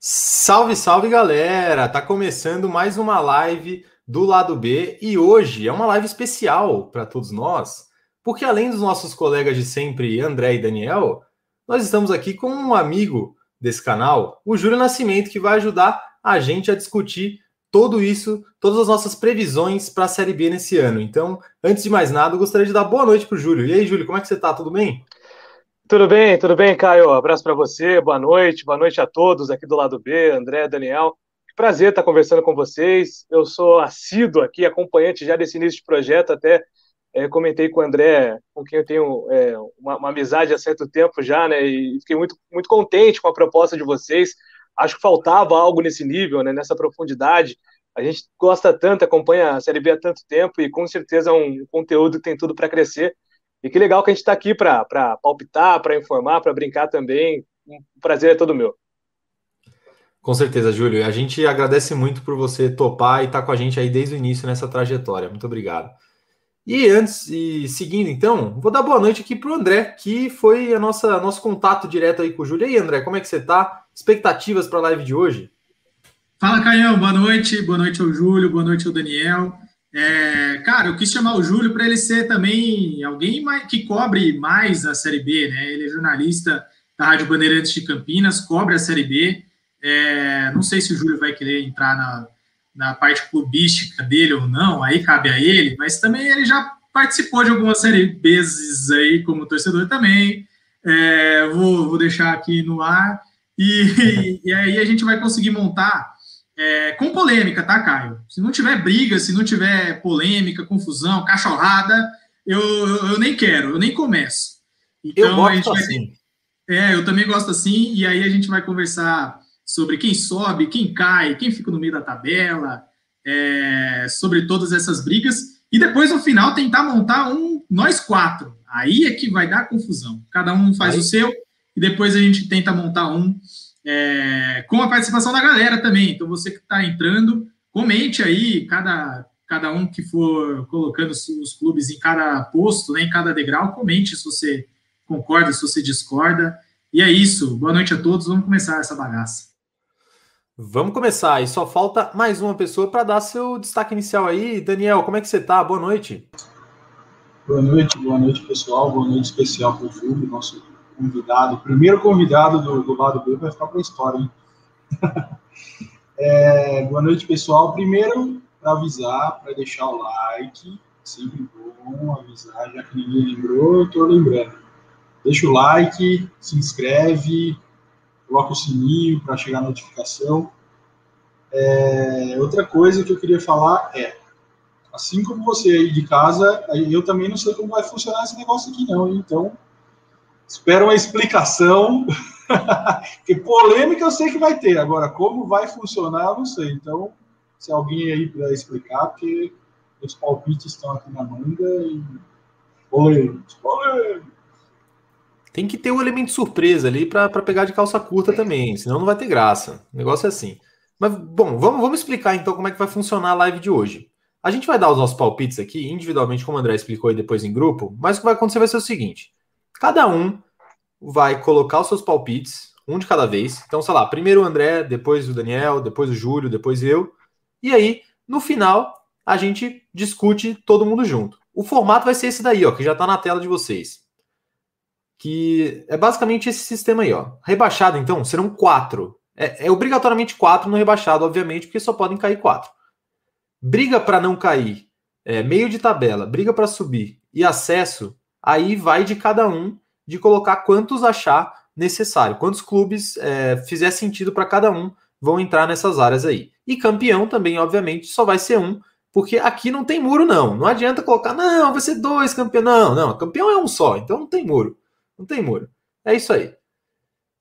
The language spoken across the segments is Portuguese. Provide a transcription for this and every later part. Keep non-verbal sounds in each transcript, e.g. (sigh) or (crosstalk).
Salve, salve galera! Tá começando mais uma live do lado B e hoje é uma live especial para todos nós, porque além dos nossos colegas de sempre, André e Daniel, nós estamos aqui com um amigo desse canal, o Júlio Nascimento, que vai ajudar a gente a discutir tudo isso, todas as nossas previsões para a Série B nesse ano. Então, antes de mais nada, eu gostaria de dar boa noite para o Júlio. E aí, Júlio, como é que você tá? Tudo bem? Tudo bem, tudo bem, Caio? Abraço para você, boa noite, boa noite a todos aqui do lado B, André, Daniel. Prazer estar conversando com vocês. Eu sou assíduo aqui, acompanhante já desse início de projeto, até é, comentei com o André, com quem eu tenho é, uma, uma, amizade há certo tempo já, né? E fiquei muito, muito contente com a proposta de vocês. Acho que faltava algo nesse nível, né, nessa profundidade. A gente gosta tanto, acompanha a Série B há tanto tempo e com certeza é um conteúdo que tem tudo para crescer. E que legal que a gente está aqui para palpitar, para informar, para brincar também. Um prazer é todo meu. Com certeza, Júlio. A gente agradece muito por você topar e estar tá com a gente aí desde o início nessa trajetória. Muito obrigado. E antes, e seguindo então, vou dar boa noite aqui para o André, que foi a nossa nosso contato direto aí com o Júlio. E aí, André, como é que você está? Expectativas para a live de hoje? Fala, Caião. Boa noite. Boa noite ao Júlio, boa noite ao Daniel. É, cara, eu quis chamar o Júlio para ele ser também alguém que cobre mais a Série B, né? Ele é jornalista da Rádio Bandeirantes de Campinas, cobre a Série B. É, não sei se o Júlio vai querer entrar na, na parte clubística dele ou não, aí cabe a ele, mas também ele já participou de algumas Série Bs aí como torcedor também. É, vou, vou deixar aqui no ar. E, e aí a gente vai conseguir montar é, com polêmica, tá, Caio? Se não tiver briga, se não tiver polêmica, confusão, cachorrada, eu, eu, eu nem quero, eu nem começo. Então, eu gosto assim. Vai... É, eu também gosto assim, e aí a gente vai conversar sobre quem sobe, quem cai, quem fica no meio da tabela, é, sobre todas essas brigas, e depois no final tentar montar um nós quatro. Aí é que vai dar confusão. Cada um faz aí. o seu, e depois a gente tenta montar um é, com a participação da galera também. Então, você que está entrando, comente aí, cada, cada um que for colocando os clubes em cada posto, né, em cada degrau, comente se você concorda, se você discorda. E é isso. Boa noite a todos. Vamos começar essa bagaça. Vamos começar. E só falta mais uma pessoa para dar seu destaque inicial aí. Daniel, como é que você está? Boa noite. Boa noite, boa noite, pessoal. Boa noite especial para o Júlio, nosso convidado, o primeiro convidado do, do lado B vai ficar para a história, hein? (laughs) é, boa noite, pessoal. Primeiro, para avisar, para deixar o like, sempre bom avisar, já que ninguém lembrou, eu estou lembrando. Deixa o like, se inscreve, coloca o sininho para chegar a notificação. É, outra coisa que eu queria falar é, assim como você aí de casa, eu também não sei como vai funcionar esse negócio aqui não, então Espero uma explicação, (laughs) porque polêmica eu sei que vai ter, agora como vai funcionar eu não sei. Então, se alguém aí puder explicar, porque os palpites estão aqui na manga e polêmicos, polêmicos. Tem que ter um elemento surpresa ali para pegar de calça curta também, senão não vai ter graça. O negócio é assim. Mas, bom, vamos, vamos explicar então como é que vai funcionar a live de hoje. A gente vai dar os nossos palpites aqui, individualmente, como o André explicou e depois em grupo, mas o que vai acontecer vai ser o seguinte: Cada um vai colocar os seus palpites, um de cada vez. Então, sei lá, primeiro o André, depois o Daniel, depois o Júlio, depois eu. E aí, no final, a gente discute todo mundo junto. O formato vai ser esse daí, ó, que já está na tela de vocês. Que é basicamente esse sistema aí, ó. Rebaixado, então, serão quatro. É, é obrigatoriamente quatro no rebaixado, obviamente, porque só podem cair quatro. Briga para não cair, é, meio de tabela, briga para subir e acesso aí vai de cada um de colocar quantos achar necessário, quantos clubes é, fizer sentido para cada um vão entrar nessas áreas aí. E campeão também, obviamente, só vai ser um, porque aqui não tem muro, não. Não adianta colocar, não, vai ser dois campeões. Não, não, campeão é um só, então não tem muro. Não tem muro. É isso aí.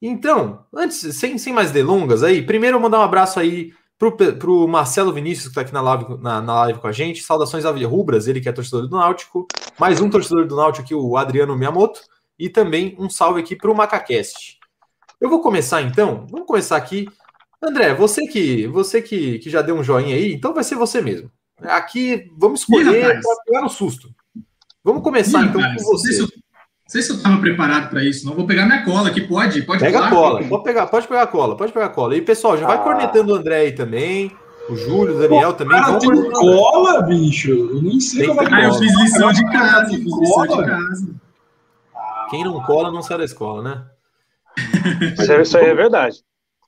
Então, antes, sem, sem mais delongas aí, primeiro eu mandar um abraço aí para o Marcelo Vinícius, que está aqui na live, na, na, live com a gente. Saudações Rubras, ele que é torcedor do Náutico. Mais um torcedor do Náutico aqui, o Adriano Miyamoto. E também um salve aqui para o Macacast. Eu vou começar então, vamos começar aqui André, você que você que, que já deu um joinha aí, então vai ser você mesmo. Aqui vamos escolher para pegar no susto. Vamos começar Ih, então com você. Sei se eu estava preparado para isso, não vou pegar minha cola aqui, pode? Pode Pega a cola, pode pegar, pode pegar a cola, pode pegar a cola. E pessoal, já vai ah. cornetando o André aí também. O Júlio, o Daniel Pô, também. Cara, tem cola, bicho. Eu nem sei tem como é que Ah, eu fiz lição de casa, fiz lição de casa. Quem não cola não sai da escola, né? (laughs) Mas isso aí é verdade.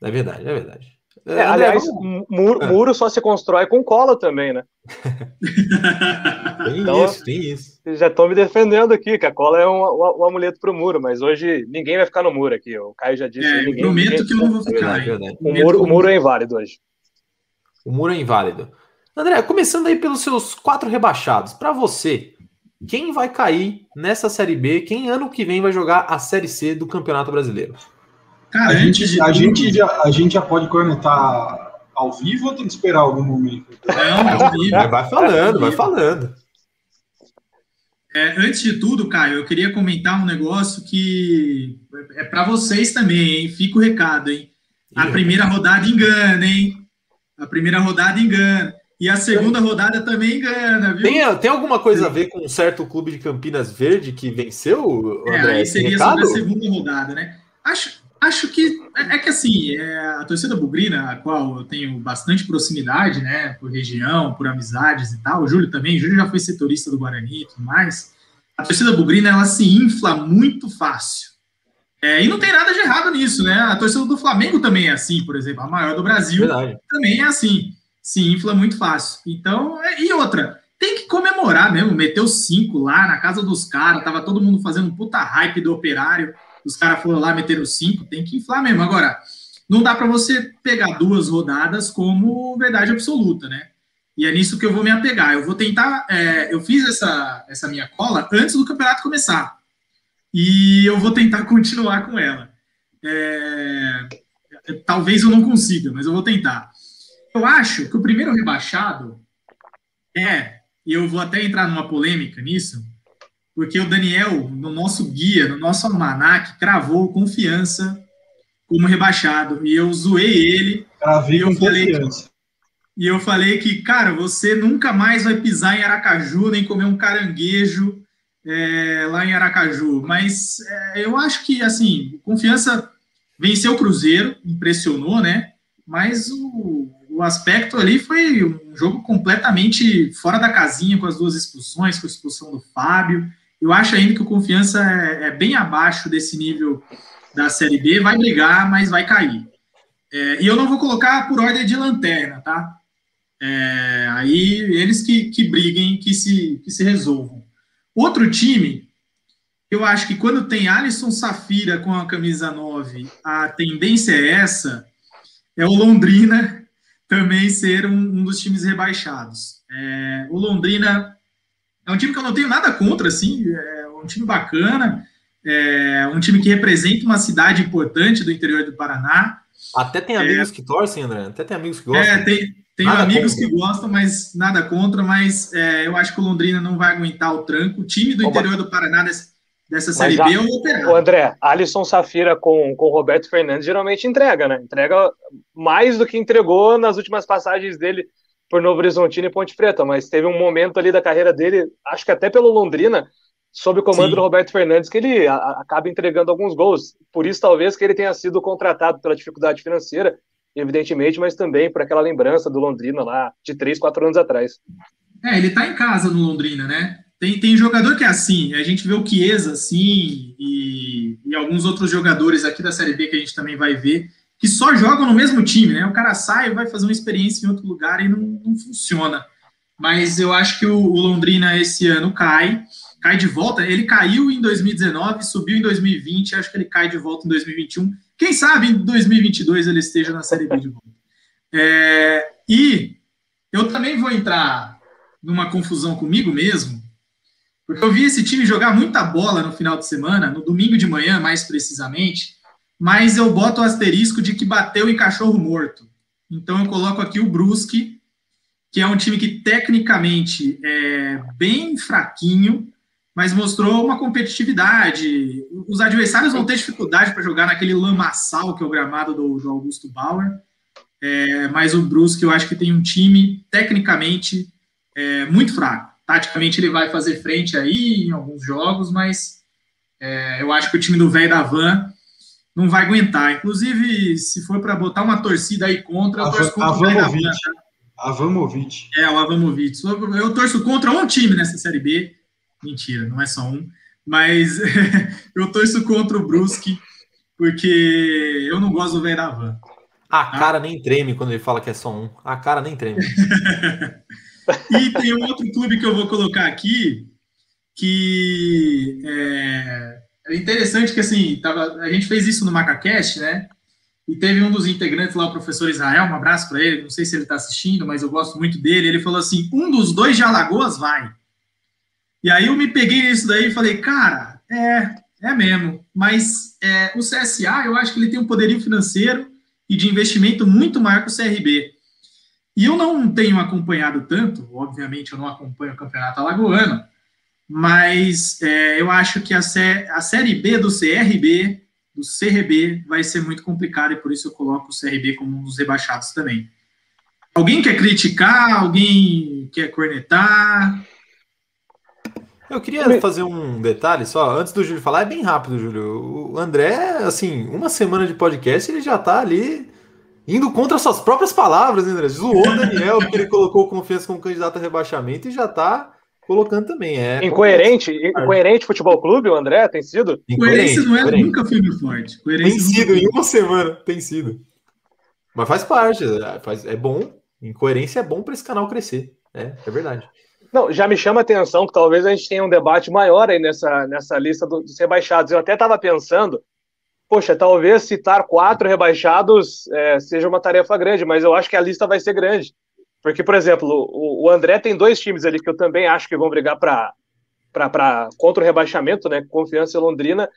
É verdade, é verdade. É, aliás, muro, muro, só se constrói com cola também, né? (laughs) tem então, isso, tem isso. Já estão me defendendo aqui, que a cola é um, um, um amuleto para o muro, mas hoje ninguém vai ficar no muro aqui. O Caio já disse. É, ninguém, prometo ninguém que eu não vou ficar. É verdade, o, muro, o muro é inválido hoje. O muro é inválido. André, começando aí pelos seus quatro rebaixados, para você, quem vai cair nessa Série B? Quem ano que vem vai jogar a Série C do Campeonato Brasileiro? Cara, a gente, a, gente já, a gente já pode cornetar ao vivo ou tem que esperar algum momento? Não, ao vivo. Vai falando, vai falando. É, antes de tudo, Caio, eu queria comentar um negócio que é para vocês também, hein? Fica o recado, hein? A primeira rodada engana, hein? A primeira rodada engana. E a segunda rodada também engana, viu? Tem, tem alguma coisa a ver com um certo clube de Campinas Verde que venceu? André, é, aí seria sobre a segunda rodada, né? Acho, Acho que é, é que assim, é, a torcida bugrina, a qual eu tenho bastante proximidade, né, por região, por amizades e tal, o Júlio também, o Júlio já foi setorista do Guarani e tudo mais. A torcida bugrina ela se infla muito fácil. É, e não tem nada de errado nisso, né? A torcida do Flamengo também é assim, por exemplo, a maior do Brasil Verdade. também é assim, se infla muito fácil. Então, é, e outra, tem que comemorar mesmo, meteu cinco lá na casa dos caras, tava todo mundo fazendo um puta hype do operário os caras foram lá, meteram cinco, tem que inflar mesmo. Agora, não dá para você pegar duas rodadas como verdade absoluta, né? E é nisso que eu vou me apegar. Eu vou tentar. É, eu fiz essa, essa minha cola antes do campeonato começar. E eu vou tentar (laughs) continuar com ela. É, talvez eu não consiga, mas eu vou tentar. Eu acho que o primeiro rebaixado é, e eu vou até entrar numa polêmica nisso, porque o Daniel, no nosso guia, no nosso almanac, cravou confiança como rebaixado. E eu zoei ele. Cravei e eu falei confiança. e eu falei que, cara, você nunca mais vai pisar em Aracaju, nem comer um caranguejo é, lá em Aracaju. Mas é, eu acho que, assim, confiança venceu o Cruzeiro, impressionou, né? Mas o, o aspecto ali foi um jogo completamente fora da casinha, com as duas expulsões, com a expulsão do Fábio. Eu acho ainda que o Confiança é, é bem abaixo desse nível da Série B, vai brigar, mas vai cair. É, e eu não vou colocar por ordem de lanterna, tá? É, aí eles que, que briguem, que se, que se resolvam. Outro time, eu acho que quando tem Alisson Safira com a camisa 9, a tendência é essa, é o Londrina (laughs) também ser um, um dos times rebaixados. É, o Londrina é um time que eu não tenho nada contra, assim, é um time bacana, é um time que representa uma cidade importante do interior do Paraná. Até tem amigos é, que torcem, André? Até tem amigos que gostam? É, tem, tem amigos contra. que gostam, mas nada contra, mas é, eu acho que o Londrina não vai aguentar o tranco. O time do interior do Paraná desse, dessa Série B é o Operário. O André, Alisson Safira com, com Roberto Fernandes geralmente entrega, né? Entrega mais do que entregou nas últimas passagens dele por Novo Horizontino e Ponte Preta, mas teve um momento ali da carreira dele, acho que até pelo Londrina, sob o comando Sim. do Roberto Fernandes, que ele a, acaba entregando alguns gols. Por isso, talvez, que ele tenha sido contratado pela dificuldade financeira, evidentemente, mas também por aquela lembrança do Londrina lá de três, quatro anos atrás. É, ele tá em casa no Londrina, né? Tem, tem jogador que é assim, a gente vê o Chiesa assim, e, e alguns outros jogadores aqui da Série B que a gente também vai ver, que só jogam no mesmo time, né? O cara sai, vai fazer uma experiência em outro lugar e não, não funciona. Mas eu acho que o, o, Londrina esse ano cai, cai de volta. Ele caiu em 2019, subiu em 2020, acho que ele cai de volta em 2021. Quem sabe em 2022 ele esteja na Série B de volta. É, e eu também vou entrar numa confusão comigo mesmo, porque eu vi esse time jogar muita bola no final de semana, no domingo de manhã, mais precisamente mas eu boto o asterisco de que bateu em cachorro morto. Então eu coloco aqui o Brusque, que é um time que tecnicamente é bem fraquinho, mas mostrou uma competitividade. Os adversários vão ter dificuldade para jogar naquele lamaçal que é o gramado do, do Augusto Bauer. é, mas o Brusque eu acho que tem um time tecnicamente é, muito fraco. Taticamente ele vai fazer frente aí em alguns jogos, mas é, eu acho que o time do velho da Van não vai aguentar. Inclusive, se for para botar uma torcida aí contra, eu torço contra o. Tá? Avamovic. É, o Avamovic. Eu torço contra um time nessa Série B. Mentira, não é só um. Mas (laughs) eu torço contra o Brusque, porque eu não gosto do velho da Van. A cara nem treme quando ele fala que é só um. A cara nem treme. (laughs) e tem um outro clube que eu vou colocar aqui, que é, é interessante que assim, tava, a gente fez isso no Macacast, né? E teve um dos integrantes lá, o professor Israel, um abraço para ele, não sei se ele está assistindo, mas eu gosto muito dele. Ele falou assim: um dos dois de Alagoas vai. E aí eu me peguei nisso daí e falei, cara, é, é mesmo. Mas é, o CSA, eu acho que ele tem um poderio financeiro e de investimento muito maior que o CRB. E eu não tenho acompanhado tanto, obviamente eu não acompanho o campeonato alagoano, mas é, eu acho que a, sé a Série B do CRB, do CRB, vai ser muito complicada e por isso eu coloco o CRB como um dos rebaixados também. Alguém quer criticar? Alguém quer cornetar? Eu queria fazer um detalhe só, antes do Júlio falar, é bem rápido, Júlio. O André, assim, uma semana de podcast, ele já tá ali indo contra suas próprias palavras, né, André? Zoou o Daniel, porque ele colocou confiança como candidato a rebaixamento e já tá colocando também. É incoerente, incoerente futebol clube, o André tem sido? Coerência não é coerente. nunca foi muito forte. Coerência tem sido, em uma semana, tem sido. Mas faz parte, é, faz, é bom. Incoerência é bom para esse canal crescer. É, é verdade. Não, já me chama a atenção que talvez a gente tenha um debate maior aí nessa, nessa lista dos rebaixados. Eu até estava pensando, poxa, talvez citar quatro rebaixados é, seja uma tarefa grande, mas eu acho que a lista vai ser grande. Porque, por exemplo, o, o André tem dois times ali que eu também acho que vão brigar para contra o rebaixamento, né? Confiança e Londrina,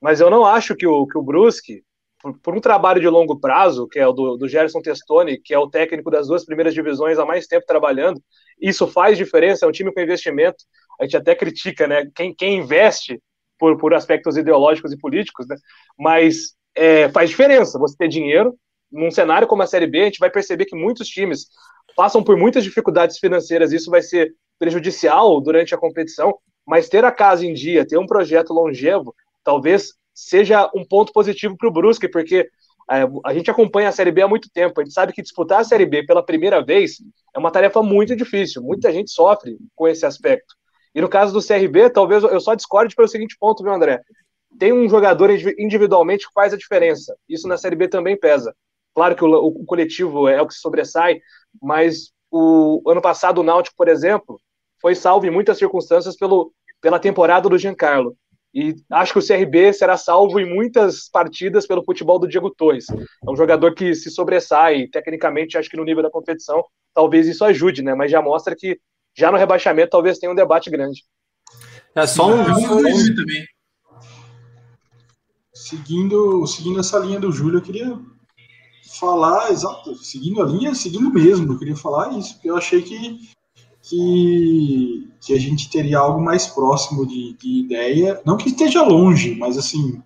mas eu não acho que o, que o Brusque, por, por, um trabalho de longo prazo, que é o do, do Gerson Testoni, que é o técnico das duas primeiras divisões há mais tempo trabalhando, isso faz diferença, é um time com investimento. A gente até critica, né? Quem, quem investe por, por aspectos ideológicos e políticos, né? Mas é, faz diferença você ter dinheiro. Num cenário como a Série B, a gente vai perceber que muitos times passam por muitas dificuldades financeiras, isso vai ser prejudicial durante a competição, mas ter a casa em dia, ter um projeto longevo, talvez seja um ponto positivo para o Brusque, porque é, a gente acompanha a Série B há muito tempo, a gente sabe que disputar a Série B pela primeira vez é uma tarefa muito difícil, muita gente sofre com esse aspecto. E no caso do CRB, talvez eu só discorde pelo seguinte ponto, viu, André? Tem um jogador individualmente que faz a diferença. Isso na Série B também pesa. Claro que o, o coletivo é o que sobressai, mas o ano passado o Náutico, por exemplo, foi salvo em muitas circunstâncias pelo, pela temporada do Giancarlo. E acho que o CRB será salvo em muitas partidas pelo futebol do Diego Torres. É um jogador que se sobressai, tecnicamente, acho que no nível da competição, talvez isso ajude, né? Mas já mostra que já no rebaixamento talvez tenha um debate grande. É só um. também. Seguindo, seguindo essa linha do Júlio, eu queria falar, exato, seguindo a linha, seguindo mesmo, eu queria falar isso, porque eu achei que que, que a gente teria algo mais próximo de, de ideia, não que esteja longe, mas assim,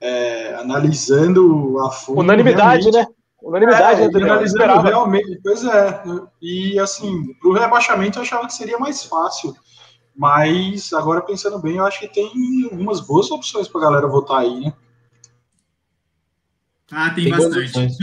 é, analisando a fundo. Unanimidade, né? Unanimidade, é, né, analisando realmente, pois é. E assim, para o rebaixamento eu achava que seria mais fácil. Mas agora pensando bem, eu acho que tem algumas boas opções para galera votar aí, né? Ah, tem, tem bastante.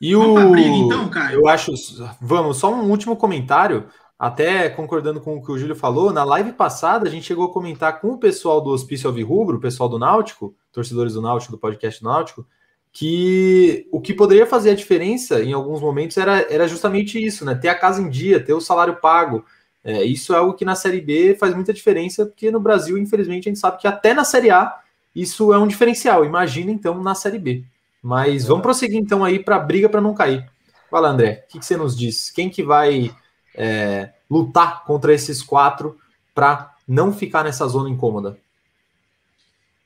E o. Briga, então, Caio? Eu acho. Vamos, só um último comentário. Até concordando com o que o Júlio falou, na live passada a gente chegou a comentar com o pessoal do Hospício Alvirrubro, o pessoal do Náutico, torcedores do Náutico, do podcast do Náutico, que o que poderia fazer a diferença em alguns momentos era, era justamente isso, né? Ter a casa em dia, ter o salário pago. É, isso é algo que na Série B faz muita diferença, porque no Brasil, infelizmente, a gente sabe que até na Série A isso é um diferencial. Imagina então na Série B. Mas vamos prosseguir então aí para a briga para não cair. Fala, André, o que, que, você nos diz? Quem que vai é, lutar contra esses quatro para não ficar nessa zona incômoda?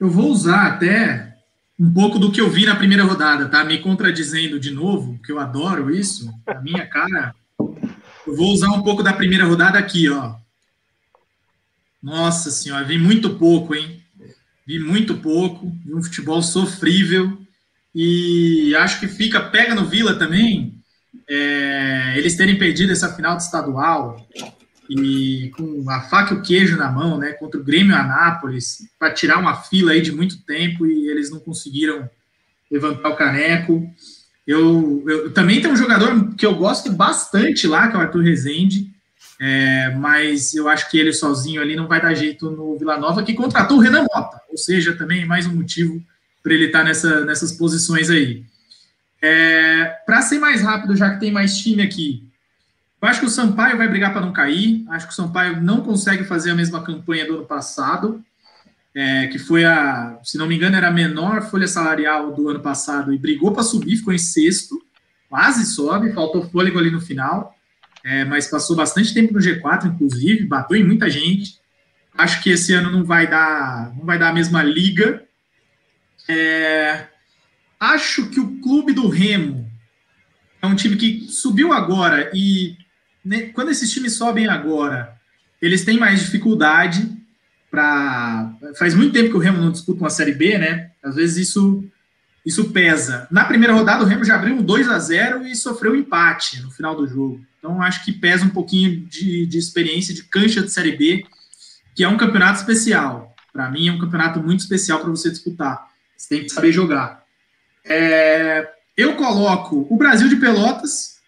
Eu vou usar até um pouco do que eu vi na primeira rodada, tá? Me contradizendo de novo, que eu adoro isso, a minha cara. Eu vou usar um pouco da primeira rodada aqui, ó. Nossa senhora, vi muito pouco, hein? Vi muito pouco, vi um futebol sofrível E acho que fica, pega no Vila também, é, eles terem perdido essa final de estadual e com a faca e o queijo na mão, né, contra o Grêmio Anápolis, para tirar uma fila aí de muito tempo e eles não conseguiram levantar o caneco. Eu, eu também tem um jogador que eu gosto bastante lá, que é o Arthur Rezende, é, mas eu acho que ele sozinho ali não vai dar jeito no Vila Nova, que contratou o Renan Mota, ou seja, também mais um motivo para ele estar tá nessa, nessas posições aí. É, para ser mais rápido, já que tem mais time aqui, eu acho que o Sampaio vai brigar para não cair. Acho que o Sampaio não consegue fazer a mesma campanha do ano passado, é, que foi a, se não me engano, era a menor folha salarial do ano passado e brigou para subir, ficou em sexto, quase sobe, faltou fôlego ali no final, é, mas passou bastante tempo no G4, inclusive, bateu em muita gente. Acho que esse ano não vai dar, não vai dar a mesma liga. É, acho que o clube do Remo é um time que subiu agora e né, quando esses times sobem agora, eles têm mais dificuldade para. Faz muito tempo que o Remo não disputa uma Série B, né? Às vezes isso, isso pesa. Na primeira rodada, o Remo já abriu um 2 a 0 e sofreu um empate no final do jogo. Então, acho que pesa um pouquinho de, de experiência de cancha de Série B, que é um campeonato especial. Para mim, é um campeonato muito especial para você disputar. Você tem que saber jogar. É, eu coloco o Brasil de Pelotas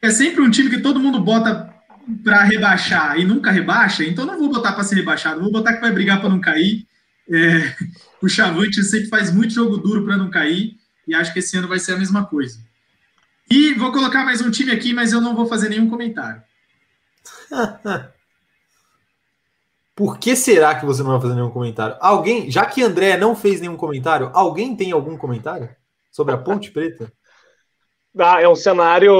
é sempre um time que todo mundo bota para rebaixar e nunca rebaixa, então não vou botar para ser rebaixado, vou botar que vai brigar para não cair. É, (laughs) o Chavante sempre faz muito jogo duro para não cair e acho que esse ano vai ser a mesma coisa. E vou colocar mais um time aqui, mas eu não vou fazer nenhum comentário. (laughs) Por que será que você não vai fazer nenhum comentário? Alguém, já que André não fez nenhum comentário, alguém tem algum comentário sobre a Ponte Preta? (laughs) Ah, é um cenário.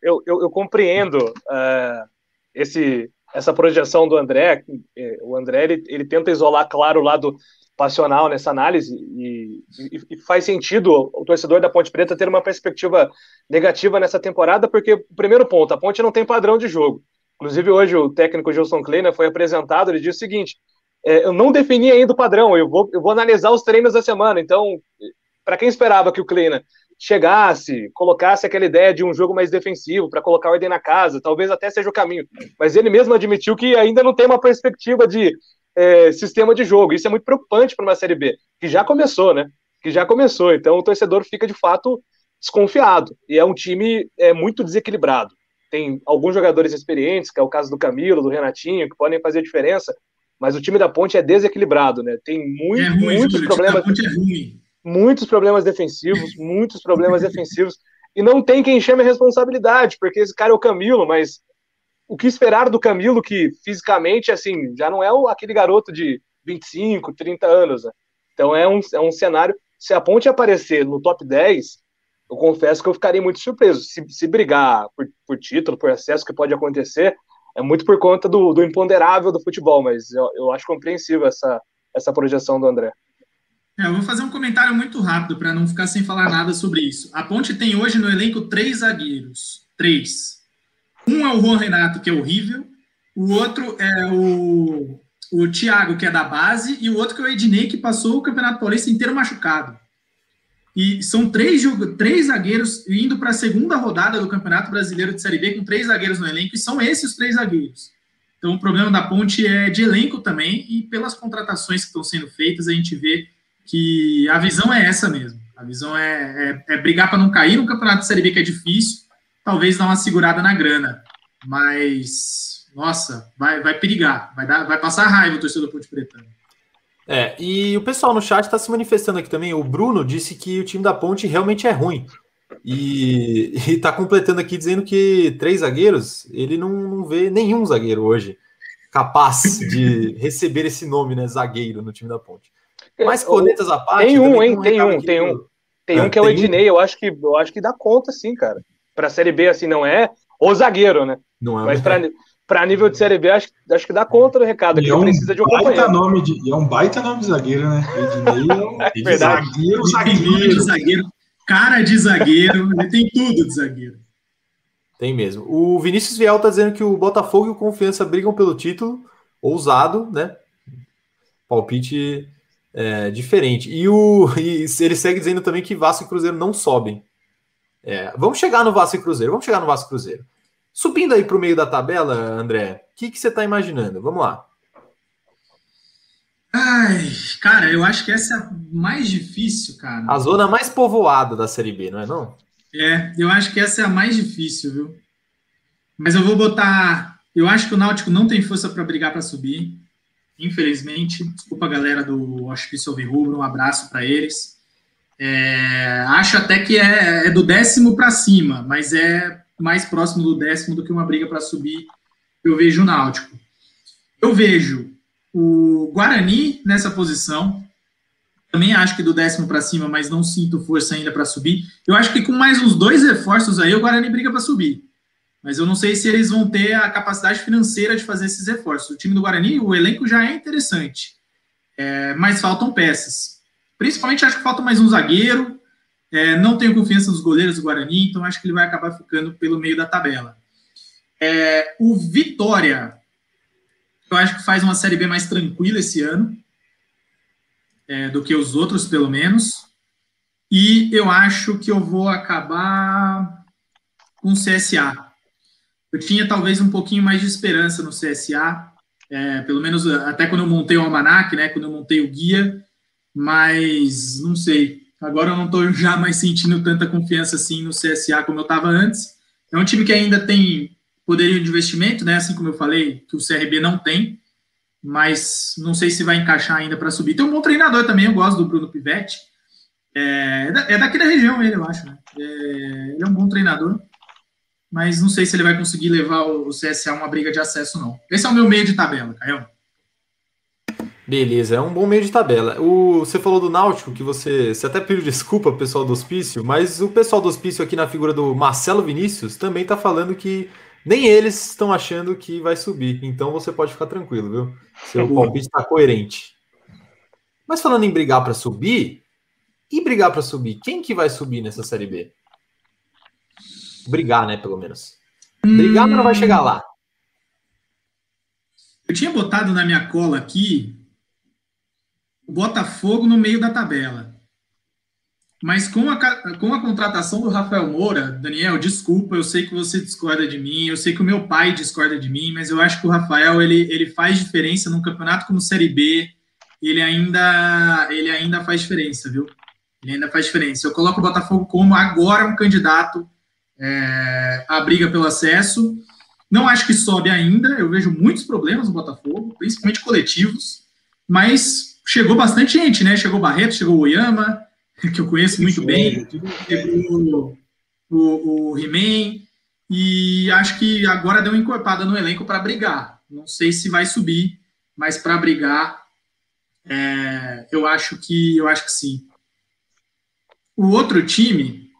Eu, eu, eu compreendo uh, esse, essa projeção do André. É, o André ele, ele tenta isolar, claro, o lado passional nessa análise e, e, e, faz sentido o torcedor da Ponte Preta ter uma perspectiva negativa nessa temporada, porque primeiro ponto, a Ponte não tem padrão de jogo. Inclusive hoje o técnico Gilson Kleiner foi apresentado, ele disse o seguinte: é, eu não defini ainda o padrão, eu vou, eu vou analisar os treinos da semana. Então, para quem esperava que o Kleiner chegasse, colocasse aquela ideia de um jogo mais defensivo para colocar ordem na casa, talvez até seja o caminho. Mas ele mesmo admitiu que ainda não tem uma perspectiva de é, sistema de jogo. Isso é muito preocupante para uma Série B, que já começou, né? Que já começou. Então o torcedor fica de fato desconfiado. E é um time é, muito desequilibrado. Tem alguns jogadores experientes, que é o caso do Camilo, do Renatinho, que podem fazer diferença, mas o time da Ponte é desequilibrado, né? Tem muito, é ruim, muitos problemas. É muitos problemas defensivos, muitos problemas defensivos, e não tem quem chame a responsabilidade, porque esse cara é o Camilo, mas o que esperar do Camilo, que fisicamente, assim, já não é aquele garoto de 25, 30 anos, né? Então é um, é um cenário. Se a Ponte aparecer no top 10, eu confesso que eu ficaria muito surpreso. Se, se brigar por, por título, por acesso, que pode acontecer, é muito por conta do, do imponderável do futebol, mas eu, eu acho compreensível essa, essa projeção do André. É, eu vou fazer um comentário muito rápido para não ficar sem falar nada sobre isso. A Ponte tem hoje no elenco três zagueiros. Três. Um é o Juan Renato, que é horrível. O outro é o, o Thiago, que é da base. E o outro que é o Ednei, que passou o Campeonato Paulista inteiro machucado. E são três, três zagueiros indo para a segunda rodada do Campeonato Brasileiro de Série B com três zagueiros no elenco. E são esses os três zagueiros. Então o problema da Ponte é de elenco também. E pelas contratações que estão sendo feitas, a gente vê que a visão é essa mesmo. A visão é, é, é brigar para não cair no campeonato de Série B, que é difícil, talvez dar uma segurada na grana. Mas, nossa, vai, vai perigar, vai, dar, vai passar raiva o torcedor Ponte Preta. É, e o pessoal no chat está se manifestando aqui também. O Bruno disse que o time da Ponte realmente é ruim. E está completando aqui dizendo que três zagueiros, ele não, não vê nenhum zagueiro hoje capaz de receber esse nome, né? Zagueiro no time da Ponte. Mas cornetas à parte. Tem um, hein? Tem um, tem um. Tem um que é o Ednei, eu acho que eu acho que dá conta, sim, cara. Pra Série B, assim, não é o zagueiro, né? Não é. Mas pra, pra nível de Série B, acho, acho que dá conta do recado. Que é um precisa de um baita nome de, É um baita nome de zagueiro, né? Ednei é um (laughs) é verdade. zagueiro, zagueiro. De zagueiro. Cara de zagueiro, ele tem tudo de zagueiro. Tem mesmo. O Vinícius Viel tá dizendo que o Botafogo e o Confiança brigam pelo título. Ousado, né? Palpite É, diferente. E, o, e ele segue dizendo também que Vasco e Cruzeiro não sobem. É, vamos chegar no Vasco e Cruzeiro. Vamos chegar no Vasco e Cruzeiro. Subindo aí para o meio da tabela, André, o que, que você está imaginando? Vamos lá. Ai, cara, eu acho que essa é a mais difícil, cara. A zona mais povoada da Série B, não é não? É, eu acho que essa é a mais difícil, viu? Mas eu vou botar. Eu acho que o Náutico não tem força para brigar para subir. Infelizmente. Desculpa, galera do Hospício Rubro, um abraço para eles. É, acho até que é, é do décimo para cima, mas é mais próximo do décimo do que uma briga para subir. Eu vejo o Náutico. Eu vejo o Guarani nessa posição. Também acho que do décimo para cima, mas não sinto força ainda para subir. Eu acho que com mais uns dois reforços aí, o Guarani briga para subir. Mas eu não sei se eles vão ter a capacidade financeira de fazer esses reforços. O time do Guarani, o elenco já é interessante, é, mas faltam peças. Principalmente acho que falta mais um zagueiro. É, não tenho confiança nos goleiros do Guarani, então acho que ele vai acabar ficando pelo meio da tabela. É, o Vitória, eu acho que faz uma Série B mais tranquila esse ano, é, do que os outros, pelo menos. E eu acho que eu vou acabar com o CSA. Eu tinha talvez um pouquinho mais de esperança no CSA, é, pelo menos até quando eu montei o Almanac, né, quando eu montei o guia, mas não sei. Agora eu não estou já mais sentindo tanta confiança assim no CSA como eu estava antes. É um time que ainda tem poderio de investimento, né? Assim como eu falei, que o CRB não tem, mas não sei se vai encaixar ainda para subir. Tem um bom treinador também, eu gosto do Bruno Pivetti. É, é daqui da região ele, eu acho, né? É, ele é um bom treinador, mas não sei se ele vai conseguir levar o CSA a uma briga de acesso, não. Esse é o meu meio de tabela, Caio. Beleza, é um bom meio de tabela. O, você falou do Náutico, que você, você até pediu desculpa pro pessoal do hospício, mas o pessoal do hospício aqui na figura do Marcelo Vinícius também tá falando que nem eles estão achando que vai subir. Então você pode ficar tranquilo, viu? Seu palpite está coerente. Mas falando em brigar para subir, e brigar para subir, quem que vai subir nessa série B? Brigar, né, pelo menos. Brigar, hum... mas não vai chegar lá. Eu tinha botado na minha cola aqui o Botafogo no meio da tabela. Mas com a, com a contratação do Rafael Moura, Daniel, desculpa, eu sei que você discorda de mim, eu sei que o meu pai discorda de mim, mas eu acho que o Rafael ele, ele faz diferença num campeonato como Série B, ele ainda, ele ainda faz diferença, viu? Ele ainda faz diferença. Eu coloco o Botafogo como agora um candidato é, à briga pelo acesso. Não acho que sobe ainda, eu vejo muitos problemas no Botafogo, principalmente coletivos, mas chegou bastante gente, né? Chegou Barreto, chegou Oyama, (laughs) que eu conheço muito bem, o, o, o He-Man, e acho que agora deu uma encorpada no elenco para brigar. Não sei se vai subir, mas para brigar, é, eu acho que eu acho que sim. O outro time,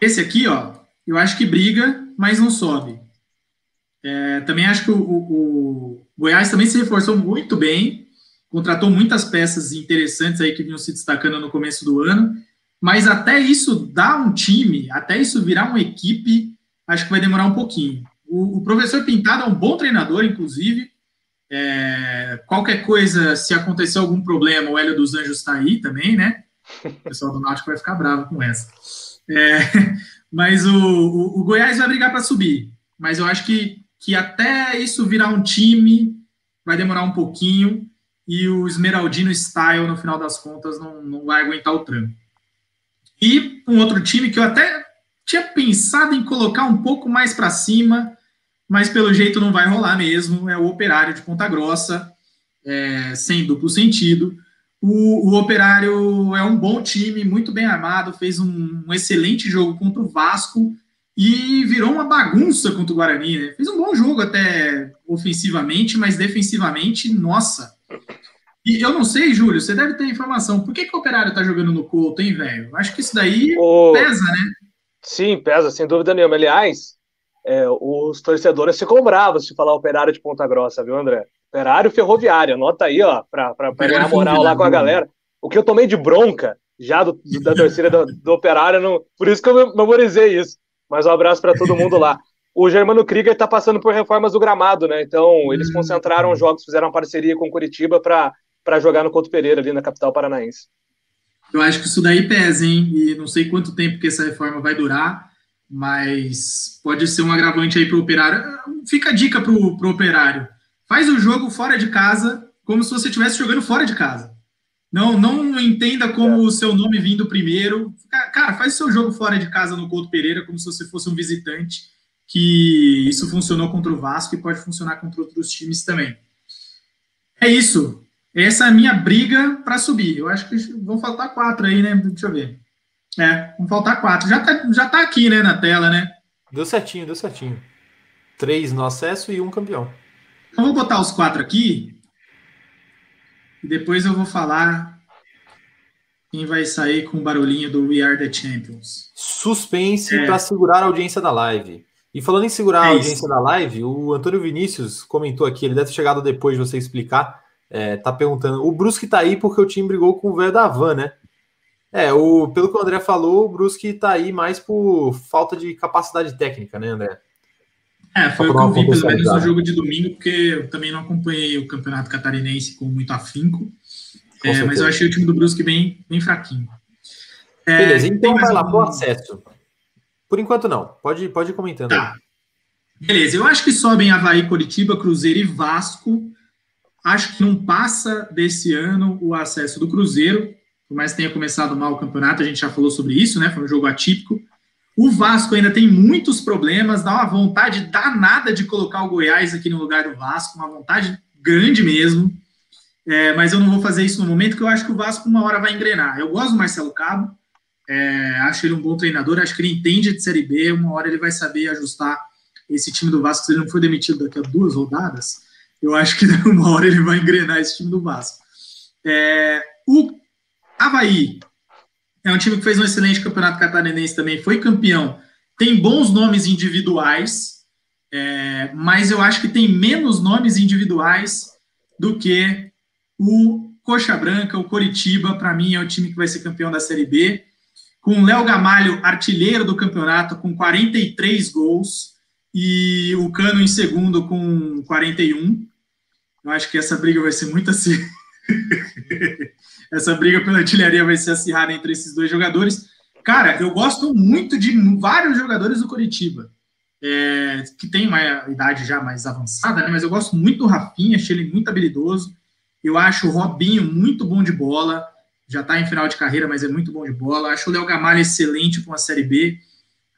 esse aqui, ó, eu acho que briga, mas não sobe. É, também acho que o, o, o Goiás também se reforçou muito bem contratou muitas peças interessantes aí que vinham se destacando no começo do ano, mas até isso dar um time, até isso virar uma equipe, acho que vai demorar um pouquinho. O, o professor Pintado é um bom treinador, inclusive. É, qualquer coisa, se acontecer algum problema, o Hélio dos Anjos está aí também, né? O pessoal do Náutico vai ficar bravo com essa. É, (laughs) mas o, o, o Goiás vai brigar para subir. Mas eu acho que, que até isso virar um time vai demorar um pouquinho e o Esmeraldino Style, no final das contas, não, não vai aguentar o tranco. E um outro time que eu até tinha pensado em colocar um pouco mais para cima, mas pelo jeito não vai rolar mesmo, é o Operário de Ponta Grossa, é, sem duplo sentido. O, o, Operário é um bom time, muito bem armado, fez um, um, excelente jogo contra o Vasco e virou uma bagunça contra o Guarani. Né? Fez um bom jogo até ofensivamente, mas defensivamente, nossa, e eu não sei, Júlio, você deve ter informação. Por que, que o Operário tá jogando no Couto, hein, velho? Acho que isso daí o... pesa, né? Sim, pesa, sem dúvida nenhuma. Aliás, é, os torcedores ficam bravos se falar Operário de Ponta Grossa, viu, André? Operário Ferroviário, anota aí, ó, pra, pra pegar moral lá com a galera. O que eu tomei de bronca já do, da torcida do, do Operário, não, por isso que eu memorizei isso. Mas um abraço para todo mundo lá. O Germano Krieger está passando por reformas do gramado, né? Então, eles hum. concentraram os jogos, fizeram uma parceria com o Curitiba para para jogar no Couto Pereira, ali na capital paranaense. Eu acho que isso daí pesa, hein? E não sei quanto tempo que essa reforma vai durar, mas pode ser um agravante aí para o operário. Fica a dica para o operário: faz o jogo fora de casa, como se você estivesse jogando fora de casa. Não, não entenda como o seu nome vindo primeiro. Cara, faz o seu jogo fora de casa no Couto Pereira, como se você fosse um visitante, que isso funcionou contra o Vasco e pode funcionar contra outros times também. É isso. Essa é a minha briga para subir. Eu acho que vão faltar quatro aí, né? Deixa eu ver. É, vão faltar quatro. Já tá, já tá aqui, né, na tela, né? Deu certinho, deu certinho. Três no acesso e um campeão. Então, vou botar os quatro aqui e depois eu vou falar quem vai sair com o barulhinho do We Are the Champions. Suspense é. para segurar a audiência da live. E falando em segurar é a audiência isso. da live, o Antônio Vinícius comentou aqui, ele deve ter chegado depois de você explicar, é, tá perguntando, o Brusque tá aí porque o time brigou com o velho da van, né? É, o, pelo que o André falou, o Brusque tá aí mais por falta de capacidade técnica, né, André? É, foi o que eu vi, pelo menos no jogo de domingo, porque eu também não acompanhei o campeonato catarinense com muito afinco. Com é, mas eu achei o time do Brusque bem, bem fraquinho. É, Beleza, então vai lá pro acesso. Por enquanto não, pode, pode ir comentando. Tá. Beleza, eu acho que sobem Havaí, Curitiba, Cruzeiro e Vasco. Acho que não passa desse ano o acesso do Cruzeiro, por mais que tenha começado mal o campeonato, a gente já falou sobre isso, né? Foi um jogo atípico. O Vasco ainda tem muitos problemas, dá uma vontade danada de colocar o Goiás aqui no lugar do Vasco, uma vontade grande mesmo. É, mas eu não vou fazer isso no momento, porque eu acho que o Vasco uma hora vai engrenar. Eu gosto do Marcelo Cabo, é, acho ele um bom treinador, acho que ele entende de Série B, uma hora ele vai saber ajustar esse time do Vasco, se ele não for demitido daqui a duas rodadas, eu acho que (laughs) uma hora ele vai engrenar esse time do Vasco. É, o Havaí, é um time que fez um excelente campeonato catarinense também, foi campeão. Tem bons nomes individuais, é, mas eu acho que tem menos nomes individuais do que o Coxa Branca, o Coritiba, para mim é o time que vai ser campeão da Série B. Com o Léo Gamalho, artilheiro do campeonato, com 43 gols, e o Cano em segundo com 41. Eu acho que essa briga vai ser muito assim. (laughs) essa briga pela artilharia vai ser acirrada entre esses dois jogadores. Cara, eu gosto muito de vários jogadores do Curitiba, é, que tem uma idade já mais avançada, né? mas eu gosto muito do Rafinha, achei ele muito habilidoso. Eu acho o Robinho muito bom de bola, já está em final de carreira, mas é muito bom de bola. Acho o Léo Gamalho excelente com a Série B.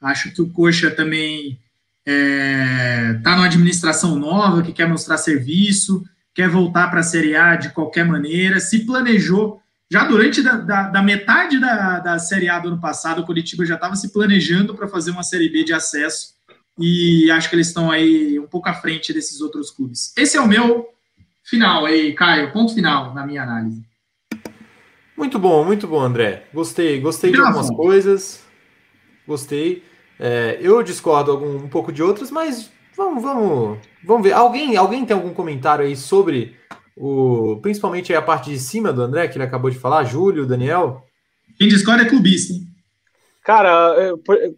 Acho que o Coxa também está é, tá numa administração nova, que quer mostrar serviço, quer voltar para a Série A de qualquer maneira, se planejou já durante da, da, da, metade da, da Série A do ano passado, o Curitiba já estava se planejando para fazer uma Série B de acesso e acho que eles estão aí um pouco à frente desses outros clubes. Esse é o meu final aí, Caio, ponto final na minha análise. Muito bom, muito bom, André. Gostei, gostei de algumas coisas, gostei. É, eu discordo algum, um pouco de outras, mas vamos, vamos, vamos ver. Alguém, alguém tem algum comentário aí sobre o, principalmente a parte de cima do André, que ele acabou de falar, Júlio, Daniel. Quem discorda é clubista, hein? Cara, é,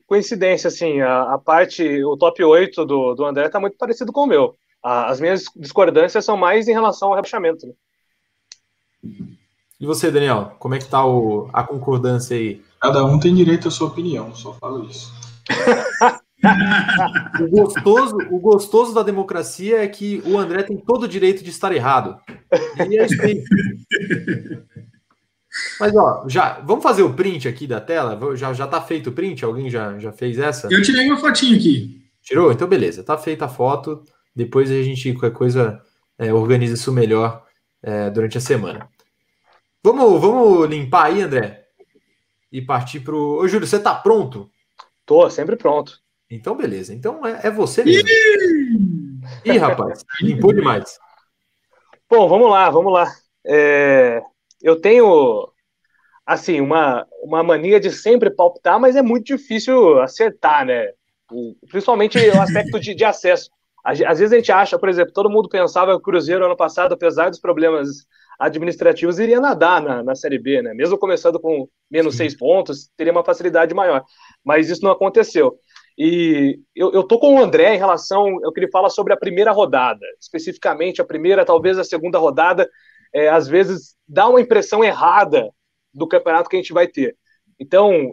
coincidência, assim, a, a, parte, o top 8 do, do André tá muito parecido com o meu. A, as minhas discordâncias são mais em relação ao rebaixamento. Né? E você, Daniel, como é que tá o, a concordância aí? Cada um tem direito à sua opinião, só falo isso. (laughs) o, gostoso, o gostoso da democracia é que o André tem todo o direito de estar errado. E é isso aí. Mas, ó, já, vamos fazer o print aqui da tela? Já, já tá feito o print? Alguém já, já fez essa? Eu tirei uma fotinho aqui. Tirou? Então, beleza. Tá feita a foto. Depois a gente, qualquer coisa, é, organiza isso melhor é, durante a semana. Vamos, vamos limpar aí, André? E partir pro. Ô, Júlio, você tá pronto? Tô, sempre pronto. Então, beleza. Então é, é você mesmo. Ih, rapaz, limpou demais. Bom, vamos lá, vamos lá. É, eu tenho, assim, uma, uma mania de sempre palpitar, mas é muito difícil acertar, né? Principalmente o aspecto de, de acesso. Às vezes a gente acha, por exemplo, todo mundo pensava que o Cruzeiro ano passado, apesar dos problemas administrativos, iria nadar na, na Série B, né? Mesmo começando com menos seis pontos, teria uma facilidade maior. Mas isso não aconteceu. E eu, eu tô com o André em relação ao que ele fala sobre a primeira rodada, especificamente a primeira, talvez a segunda rodada. é, às vezes dá uma impressão errada do campeonato que a gente vai ter. Então,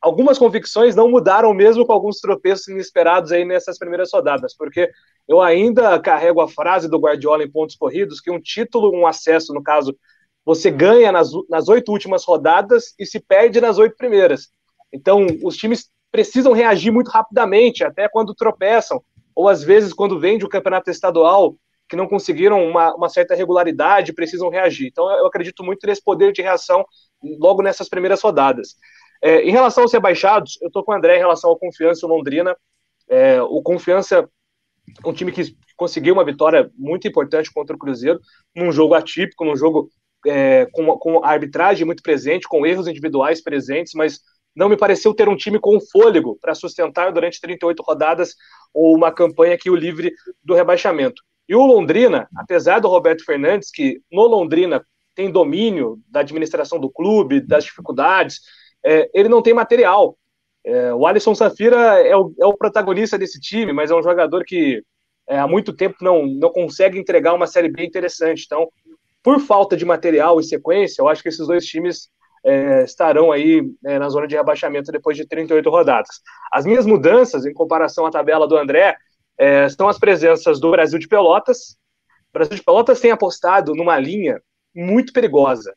algumas convicções não mudaram mesmo com alguns tropeços inesperados aí nessas primeiras rodadas, porque eu ainda carrego a frase do Guardiola em pontos corridos que um título, um acesso, no caso, você ganha nas, nas oito últimas rodadas e se perde nas oito primeiras. Então, os times precisam reagir muito rapidamente, até quando tropeçam, ou às vezes quando vem de um campeonato estadual que não conseguiram uma, uma certa regularidade, precisam reagir. Então, eu acredito muito nesse poder de reação logo nessas primeiras rodadas. É, em relação aos rebaixados, eu estou com o André em relação ao Confiança e Londrina. É, o Confiança, um time que conseguiu uma vitória muito importante contra o Cruzeiro, num jogo atípico, num jogo é, com, com a arbitragem muito presente, com erros individuais presentes, mas não me pareceu ter um time com fôlego para sustentar durante 38 rodadas uma campanha que o livre do rebaixamento. E o Londrina, apesar do Roberto Fernandes, que no Londrina tem domínio da administração do clube, das dificuldades, é, ele não tem material. É, o Alisson Safira é o, é o, protagonista desse time, mas é um jogador que é, há muito tempo não, não consegue entregar uma Série B interessante. Então, por falta de material e sequência, eu acho que esses dois times é, estarão aí é, na zona de rebaixamento depois de 38 rodadas. As minhas mudanças, em comparação à tabela do André, são as presenças do Brasil de Pelotas. O Brasil de Pelotas tem apostado numa linha muito perigosa,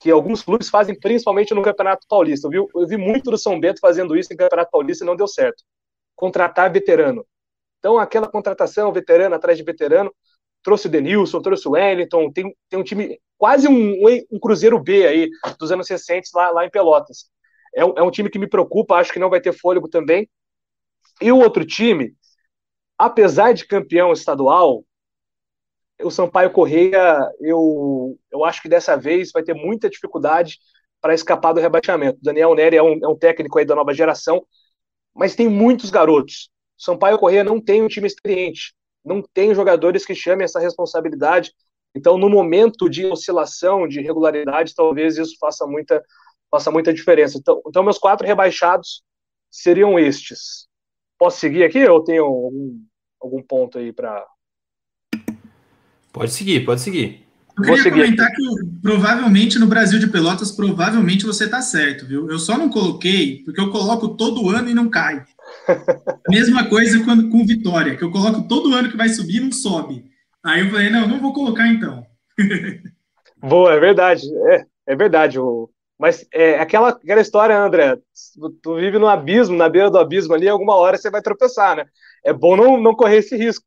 que alguns clubes fazem principalmente no Campeonato Paulista. Eu vi, eu vi muito do São Bento fazendo isso em Campeonato Paulista e não deu certo. Contratar veterano. Então, aquela contratação veterano atrás de veterano, trouxe o Denilson, trouxe o Wellington, tem, tem um time, quase um, um Cruzeiro B aí, dos anos recentes, lá, lá em Pelotas. É um, é um time que me preocupa, acho que não vai ter fôlego também. E o outro time, apesar de campeão estadual, o Sampaio Correia, eu, eu acho que dessa vez vai ter muita dificuldade para escapar do rebaixamento. Daniel Neri é um, é um técnico aí da nova geração, mas tem muitos garotos. Sampaio Correia não tem um time experiente, não tem jogadores que chamem essa responsabilidade. Então, no momento de oscilação, de irregularidade, talvez isso faça muita, faça muita diferença. Então, então meus quatro rebaixados seriam estes. Posso seguir aqui ou tenho algum, algum ponto aí para. Pode seguir, pode seguir. Eu queria comentar aqui. que provavelmente no Brasil de Pelotas, provavelmente você está certo, viu? Eu só não coloquei, porque eu coloco todo ano e não cai. (laughs) Mesma coisa quando, com Vitória, que eu coloco todo ano que vai subir e não sobe. Aí eu falei, não, não vou colocar então. (laughs) Boa, é verdade. É, é verdade. O, mas é aquela, aquela história, André, tu, tu, vive no abismo, na beira do abismo ali, alguma hora você vai tropeçar, né? É bom não, não correr esse risco.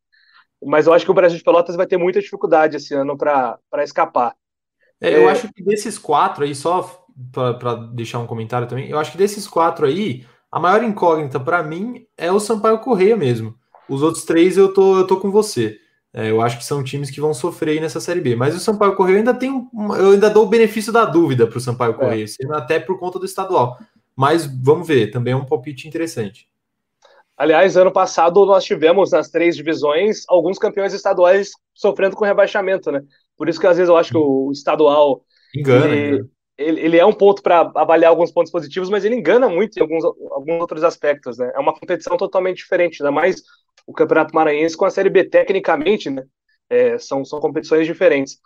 Mas eu acho que o Brasil de Pelotas vai ter muita dificuldade esse ano para escapar. É, eu é... acho que desses quatro aí, só para deixar um comentário também, eu acho que desses quatro aí, a maior incógnita para mim é o Sampaio Correia mesmo. Os outros três eu tô, eu tô com você. É, eu acho que são times que vão sofrer nessa Série B. Mas o Sampaio Correia ainda tem um, eu ainda dou o benefício da dúvida para o Sampaio é. Correia, até por conta do estadual. Mas vamos ver, também é um palpite interessante. Aliás, ano passado nós tivemos nas três divisões alguns campeões estaduais sofrendo com rebaixamento, né? Por isso que às vezes eu acho que o estadual engana, ele, ele, ele é um ponto para avaliar alguns pontos positivos, mas ele engana muito em alguns, alguns outros aspectos, né? É uma competição totalmente diferente, ainda mais o Campeonato Maranhense com a Série B, tecnicamente, né? É, são, são competições diferentes.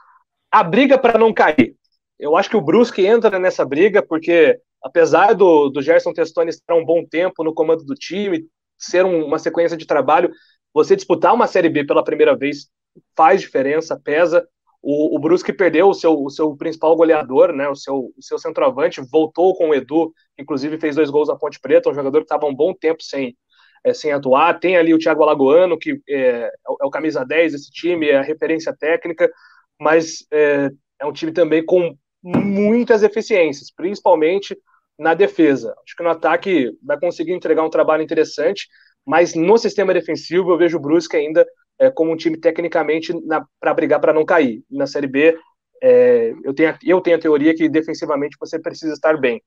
A briga para não cair. Eu acho que o Brusque entra nessa briga, porque apesar do, do Gerson Testoni estar um bom tempo no comando do time, ser um, uma sequência de trabalho, você disputar uma Série B pela primeira vez faz diferença, pesa. O, o Brusque perdeu o seu, o seu principal goleador, né, o, seu, o seu centroavante, voltou com o Edu, inclusive fez dois gols na Ponte Preta, um jogador que estava um bom tempo sem, é, sem atuar. Tem ali o Thiago Alagoano, que é, é, o camisa 10 desse time, é a referência técnica, mas é, é um time também com muitas deficiências, principalmente na defesa. Acho que no ataque vai conseguir entregar um trabalho interessante, mas no sistema defensivo eu vejo o Brusque ainda é, como um time tecnicamente para brigar para não cair. Na Série B, é, eu, tenho, eu tenho a teoria que defensivamente você precisa estar bem.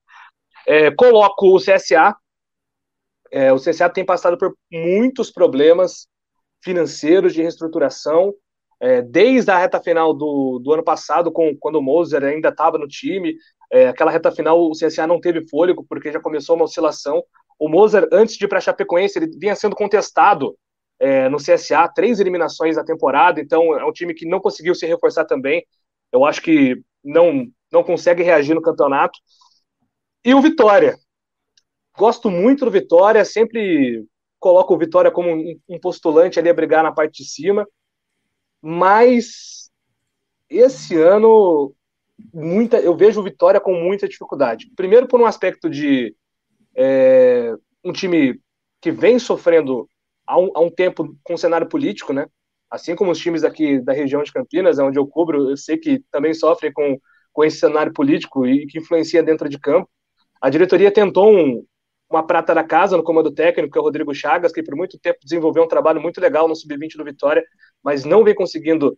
É, coloco o CSA é, o CSA tem passado por muitos problemas financeiros de reestruturação, é, desde a reta final do, do ano passado, com, quando o Moser ainda estava no time, é, aquela reta final o CSA não teve fôlego, porque já começou uma oscilação. O Moser, antes de ir para a Chapecoense, ele vinha sendo contestado é, no CSA, três eliminações na temporada, então é um time que não conseguiu se reforçar também. eu acho que não, não consegue reagir no campeonato. E o Vitória. Gosto muito do Vitória, sempre coloco o Vitória como um postulante ali a brigar na parte de cima, mas esse ano muita, eu vejo o Vitória com muita dificuldade. Primeiro por um aspecto de é, um time que vem sofrendo há um, há um tempo com o cenário político, né? Assim como os times aqui da região de Campinas, onde eu cubro, eu sei que também sofrem com, com esse cenário político e que influencia dentro de campo. A diretoria tentou um, uma prata da casa no comando técnico, que é o Rodrigo Chagas, que por muito tempo desenvolveu um trabalho muito legal no Sub-20 do Vitória, mas não vem conseguindo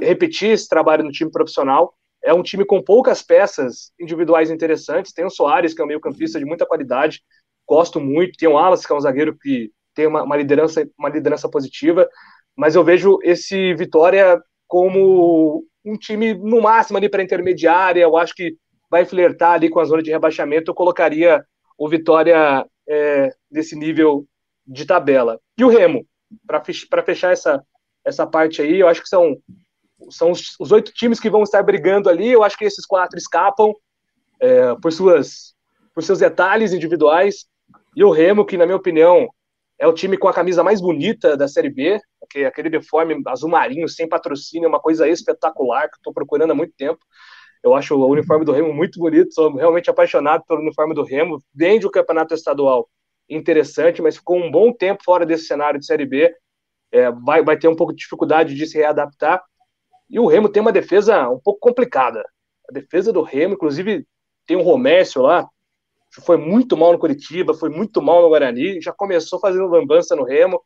repetir esse trabalho no time profissional. É um time com poucas peças individuais interessantes. Tem o Soares, que é um meio-campista de muita qualidade, gosto muito. Tem o Alas, que é um zagueiro que tem uma, uma, liderança, uma liderança positiva. Mas eu vejo esse Vitória como um time, no máximo, ali para intermediária. Eu acho que vai flertar ali com a zona de rebaixamento. Eu colocaria o Vitória é, nesse nível de tabela. E o Remo, para fechar essa, essa parte aí, eu acho que são, são os, os oito times que vão estar brigando ali. Eu acho que esses quatro escapam é, por, suas, por seus detalhes individuais. E o Remo, que, na minha opinião, é o time com a camisa mais bonita da Série B, aquele uniforme azul marinho, sem patrocínio, é uma coisa espetacular que estou procurando há muito tempo. Eu acho o uniforme do Remo muito bonito, sou realmente apaixonado pelo uniforme do Remo, desde o campeonato estadual interessante, mas ficou um bom tempo fora desse cenário de Série B, é, vai, vai ter um pouco de dificuldade de se readaptar, e o Remo tem uma defesa um pouco complicada. A defesa do Remo, inclusive, tem um Romércio lá, que foi muito mal no Curitiba, foi muito mal no Guarani, já começou fazendo lambança no Remo.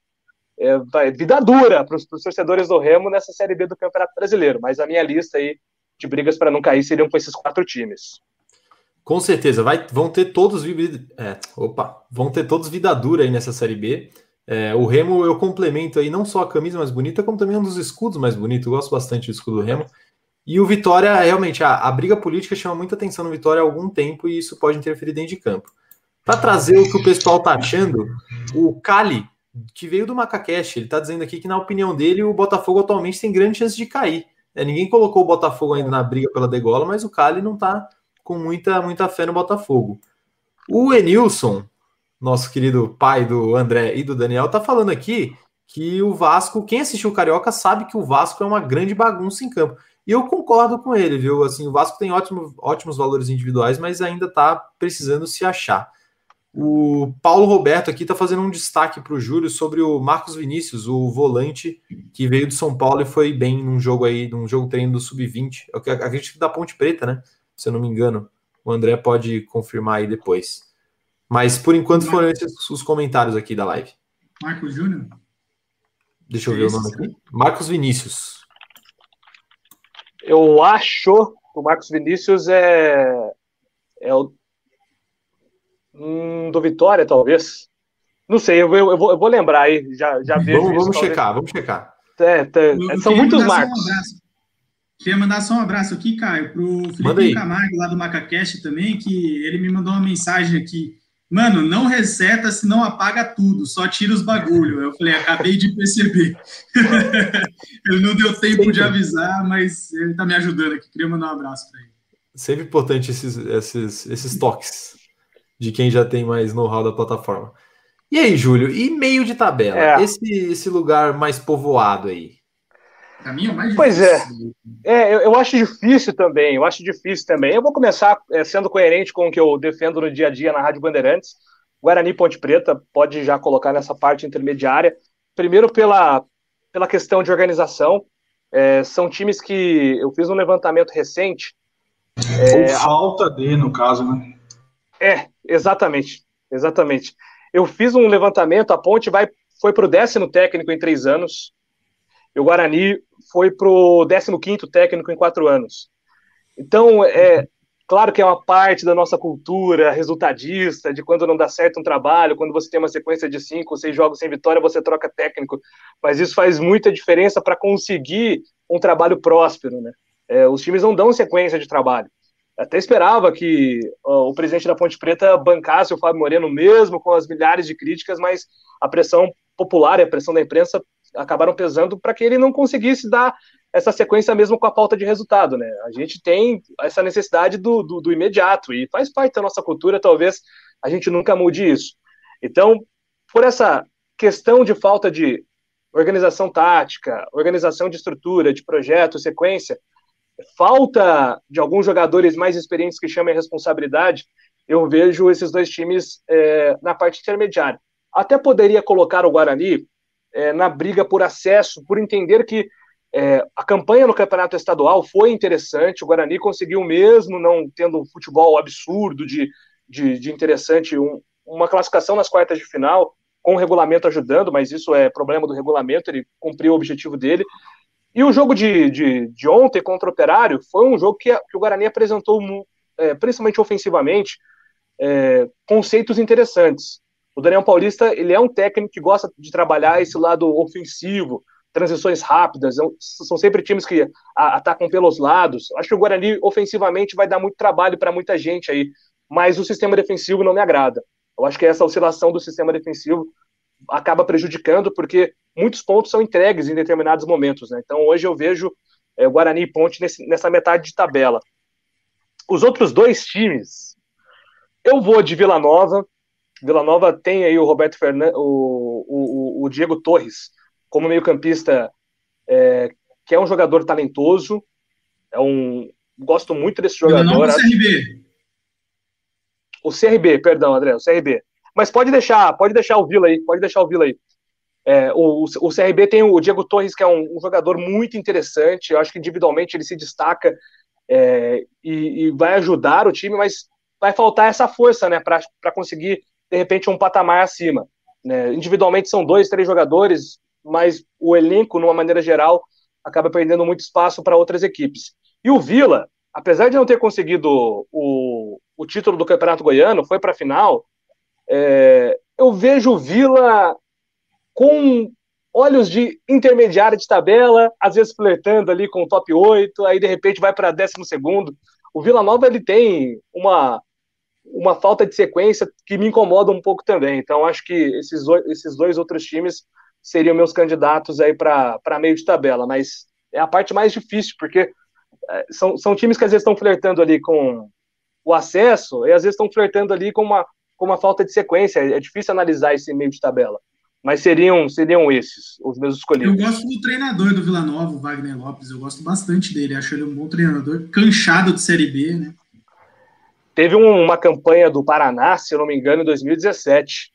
É, vai, vida dura para os torcedores do Remo nessa Série B do Campeonato Brasileiro, mas a minha lista aí de brigas para não cair seriam com esses quatro times. Com certeza, vai, vão ter todos é, opa, vão ter todos vida dura aí nessa série B. É, o Remo eu complemento aí não só a camisa mais bonita, como também um dos escudos mais bonitos. Eu gosto bastante do escudo do Remo. E o Vitória, realmente, a, a briga política chama muita atenção no Vitória há algum tempo e isso pode interferir dentro de campo. Para trazer o que o pessoal tá achando, o Cali, que veio do Macacash, ele tá dizendo aqui que, na opinião dele, o Botafogo atualmente tem grande chance de cair. É, ninguém colocou o Botafogo ainda na briga pela degola, mas o Cali não está com muita, muita fé no Botafogo. O Enilson, nosso querido pai do André e do Daniel, está falando aqui que o Vasco, quem assistiu o Carioca sabe que o Vasco é uma grande bagunça em campo. E eu concordo com ele, viu? Assim, o Vasco tem ótimo, ótimos valores individuais, mas ainda está precisando se achar. O Paulo Roberto aqui está fazendo um destaque para o Júlio sobre o Marcos Vinícius, o volante que veio do São Paulo e foi bem num jogo aí, num jogo treino do Sub-20. É acredito que da Ponte Preta, né? Se eu não me engano. O André pode confirmar aí depois. Mas por enquanto foram esses os comentários aqui da live. Marcos Júnior? Deixa eu ver o nome aqui. Marcos Vinícius. Eu acho que o Marcos Vinícius é, é o Hum, do Vitória, talvez. Não sei, eu, eu, eu, vou, eu vou, lembrar aí. Já, já vejo vamos, vamos checar, vamos checar. É, é, são muitos marcos. Um Queria mandar só um abraço aqui, Caio, pro Felipe Camargo, lá do Macacast também, que ele me mandou uma mensagem aqui. Mano, não reseta, senão apaga tudo, só tira os bagulho. Eu falei, acabei de perceber. (laughs) ele não deu tempo Sempre. de avisar, mas ele tá me ajudando aqui. Queria mandar um abraço para ele. Sempre importante esses, esses, esses toques de quem já tem mais know-how da plataforma. E aí, Júlio, e meio de tabela? É. Esse, esse lugar mais povoado aí? Mim é mais Pois é. é eu, eu, acho difícil também, eu acho difícil também. Eu vou começar é, sendo coerente com o que eu defendo no dia a dia na Rádio Bandeirantes. Guarani Ponte Preta pode já colocar nessa parte intermediária. Primeiro pela, pela questão de organização. É, são times que eu fiz um levantamento recente. Ou falta de, no caso, né? É, exatamente. Exatamente. Eu fiz um levantamento, a Ponte vai, foi para o décimo técnico em três anos, o Guarani foi para o décimo quinto técnico em quatro anos. Então, é claro que é uma parte da nossa cultura resultadista, de quando não dá certo um trabalho, quando você tem uma sequência de cinco seis jogos sem vitória, você troca técnico, mas isso faz muita diferença para conseguir um trabalho próspero, né? É, os times não dão sequência de trabalho até esperava que o presidente da Ponte Preta bancasse o Fábio Moreno mesmo com as milhares de críticas, mas a pressão popular e a pressão da imprensa acabaram pesando para que ele não conseguisse dar essa sequência mesmo com a falta de resultado, né? A gente tem essa necessidade do, do, do imediato e faz parte da nossa cultura, talvez a gente nunca mude isso. Então, por essa questão de falta de organização tática, organização de estrutura, de projeto, sequência, falta de alguns jogadores mais experientes que chamem a responsabilidade, eu vejo esses dois times é, na parte intermediária. Até poderia colocar o Guarani é, na briga por acesso, por entender que é, a campanha no campeonato estadual foi interessante, o Guarani conseguiu mesmo, não tendo um futebol absurdo de, de, de interessante, um, uma classificação nas quartas de final, com o regulamento ajudando, mas isso é problema do regulamento, ele cumpriu o objetivo dele. E o jogo de, de, de ontem contra o Operário foi um jogo que, que o Guarani apresentou, é, principalmente ofensivamente, é, conceitos interessantes. O Daniel Paulista ele é um técnico que gosta de trabalhar esse lado ofensivo, transições rápidas, são sempre times que atacam pelos lados. Acho que o Guarani ofensivamente vai dar muito trabalho para muita gente aí, mas o sistema defensivo não me agrada. Eu acho que essa oscilação do sistema defensivo acaba prejudicando, porque muitos pontos são entregues em determinados momentos. Né? Então hoje eu vejo é, Guarani e Ponte nesse, nessa metade de tabela. Os outros dois times, eu vou de Vila Nova. Vila Nova tem aí o Roberto Fernandes, o, o, o Diego Torres, como meio-campista, é, que é um jogador talentoso. É um. Gosto muito desse jogador. Vila Nova CRB. O CRB, perdão, André, o CRB. Mas pode deixar, pode deixar o Vila aí, pode deixar o Vila aí. É, o, o, CRB tem o Diego Torres, que é um, um, jogador muito interessante. Eu acho que individualmente ele se destaca é, e, e, vai ajudar o time, mas vai faltar essa força, né, para conseguir de repente um patamar acima. Né? Individualmente são dois, três jogadores, mas o elenco, numa maneira geral, acaba perdendo muito espaço para outras equipes. E o Vila, apesar de não ter conseguido o, o título do Campeonato Goiano, foi para a final, é, eu vejo o Vila com olhos de intermediária de tabela, às vezes flertando ali com o top 8, aí de repente vai para 12 segundo. O Vila Nova ele tem uma, uma falta de sequência que me incomoda um pouco também. Então acho que esses, esses dois outros times seriam meus candidatos aí para meio de tabela, mas é a parte mais difícil, porque é, são, são times que às vezes estão flertando ali com o acesso e às vezes estão flertando ali com uma, com uma falta de sequência. É difícil analisar esse meio de tabela. Mas seriam, seriam esses os meus escolhidos. Eu gosto do treinador do Vila Nova, o Wagner Lopes. Eu gosto bastante dele. Acho ele um bom treinador, canchado de Série B, né? Teve uma campanha do Paraná, se eu não me engano, em 2017,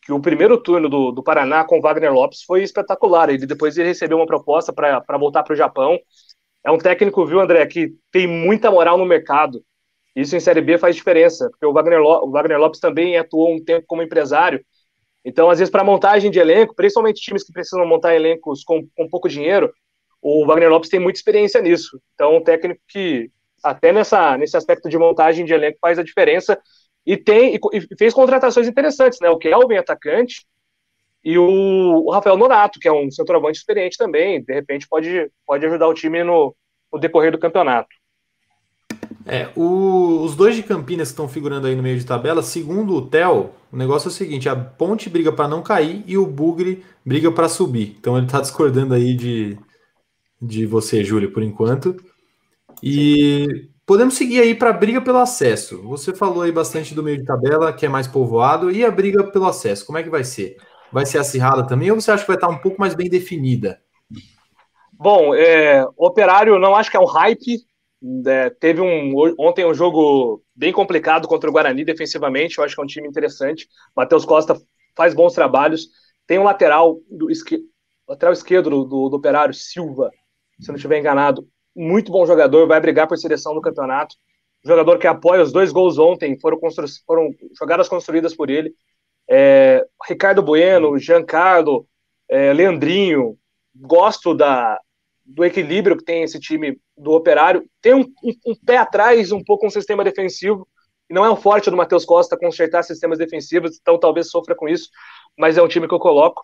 que o primeiro turno do, do Paraná com Wagner Lopes foi espetacular. Ele depois ele recebeu uma proposta para voltar para o Japão. É um técnico, viu, André, que tem muita moral no mercado. Isso em Série B faz diferença, porque o Wagner, o Wagner Lopes também atuou um tempo como empresário. Então, às vezes, para montagem de elenco, principalmente times que precisam montar elencos com, com pouco dinheiro, o Wagner Lopes tem muita experiência nisso. Então, um técnico que, até nessa, nesse aspecto de montagem de elenco, faz a diferença e tem e fez contratações interessantes, né? O Kelvin, atacante, e o, o, Rafael Nonato, que é um centroavante experiente também, de repente pode, pode ajudar o time no, no decorrer do campeonato. É, o, os dois de Campinas que estão figurando aí no meio de tabela, segundo o Theo, o negócio é o seguinte: a Ponte briga para não cair e o Bugre briga para subir. Então ele está discordando aí de, de você, Júlio, por enquanto. E Podemos seguir aí para a briga pelo acesso. Você falou aí bastante do meio de tabela, que é mais povoado, e a briga pelo acesso, como é que vai ser? Vai ser acirrada também ou você acha que vai estar um pouco mais bem definida? Bom, é, Operário não acho que é um hype. É, teve um ontem um jogo bem complicado contra o Guarani defensivamente. Eu acho que é um time interessante. Matheus Costa faz bons trabalhos. Tem um lateral do lateral esquerdo do, do, do Operário, Silva, se não estiver enganado, muito bom jogador, vai brigar por seleção no campeonato. Jogador que apoia os dois gols ontem, foram, constru... foram jogadas construídas por ele. É, Ricardo Bueno, Giancarlo, é, Leandrinho, gosto da, do equilíbrio que tem esse time do Operário. Tem um, um, um pé atrás, um pouco um sistema defensivo, não é um forte do Matheus Costa consertar sistemas defensivos, então talvez sofra com isso, mas é um time que eu coloco.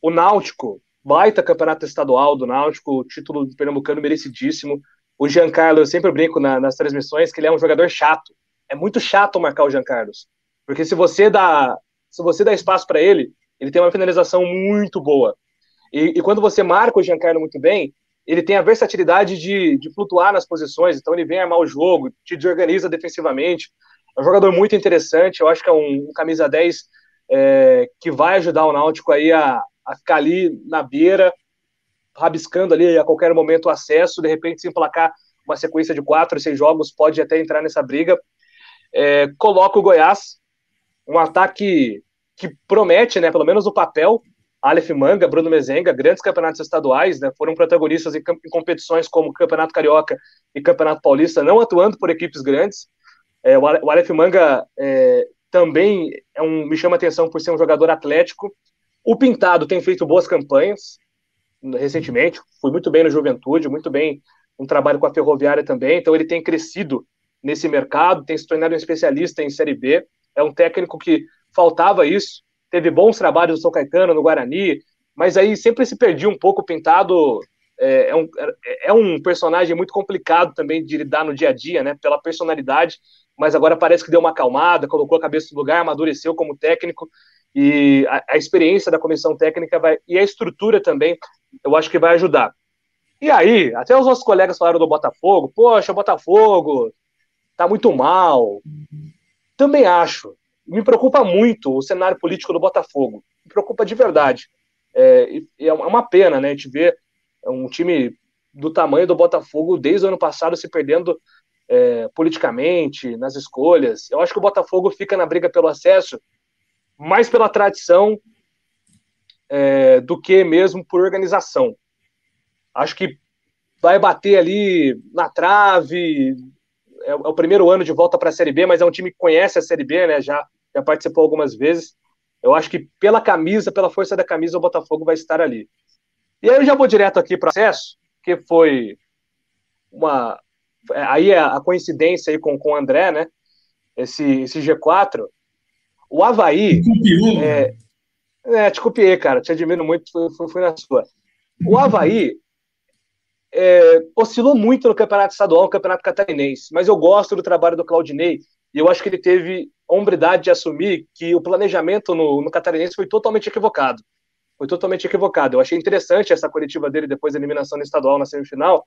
O Náutico, baita campeonato estadual do Náutico, título do Pernambucano merecidíssimo. O Giancarlo, eu sempre brinco na, nas transmissões que ele é um jogador chato. É muito chato marcar o Giancarlo. Porque se você dá, se você dá espaço para ele, ele tem uma finalização muito boa. E, e, quando você marca o Giancarlo muito bem, ele tem a versatilidade de, de flutuar nas posições, então ele vem armar o jogo, te desorganiza defensivamente. É um jogador muito interessante, eu acho que é um, um camisa 10 é, que vai ajudar o Náutico aí a, a ficar ali na beira, rabiscando ali a qualquer momento o acesso, de repente se emplacar uma sequência de quatro, seis jogos, pode até entrar nessa briga. É, coloca o Goiás, um ataque que promete, né, pelo menos o papel, Aleph Manga, Bruno Mezenga, grandes campeonatos estaduais, né, foram protagonistas em, em, competições como Campeonato Carioca e Campeonato Paulista, não atuando por equipes grandes. É, o Aleph Manga é, também é um, me chama atenção por ser um jogador atlético. O Pintado tem feito boas campanhas recentemente, foi muito bem no Juventude, muito bem um trabalho com a Ferroviária também, então ele tem crescido nesse mercado, tem se tornado um especialista em Série B, é um técnico que faltava isso, teve bons trabalhos no São Caetano, no Guarani, mas aí sempre se perdia um pouco o Pintado. É, é, um, é um personagem muito complicado também de lidar no dia a dia, né? Pela personalidade, mas agora parece que deu uma acalmada, colocou a cabeça no lugar, amadureceu como técnico e a, a experiência da comissão técnica vai e a estrutura também, eu acho que vai ajudar. E aí, até os nossos colegas falaram do Botafogo, poxa, Botafogo tá muito mal. Também acho me preocupa muito o cenário político do Botafogo. Me preocupa de verdade. É, é uma pena, né? A gente ver um time do tamanho do Botafogo desde o ano passado se perdendo é, politicamente, nas escolhas. Eu acho que o Botafogo fica na briga pelo acesso mais pela tradição é, do que mesmo por organização. Acho que vai bater ali na trave. É, é o primeiro ano de volta para a Série B, mas é um time que conhece a Série B, né? Já já participou algumas vezes. Eu acho que pela camisa, pela força da camisa, o Botafogo vai estar ali. E aí eu já vou direto aqui para o acesso, que foi uma. É, aí é a coincidência aí com, com o André, né? Esse, esse G4. O Havaí. Copiou, é, é, te copiei, cara. Te admiro muito, fui, fui na sua. O Havaí é, oscilou muito no campeonato estadual, no campeonato catarinense, mas eu gosto do trabalho do Claudinei e eu acho que ele teve hombridade de assumir que o planejamento no, no catarinense foi totalmente equivocado. Foi totalmente equivocado. Eu achei interessante essa coletiva dele depois da eliminação no estadual na semifinal,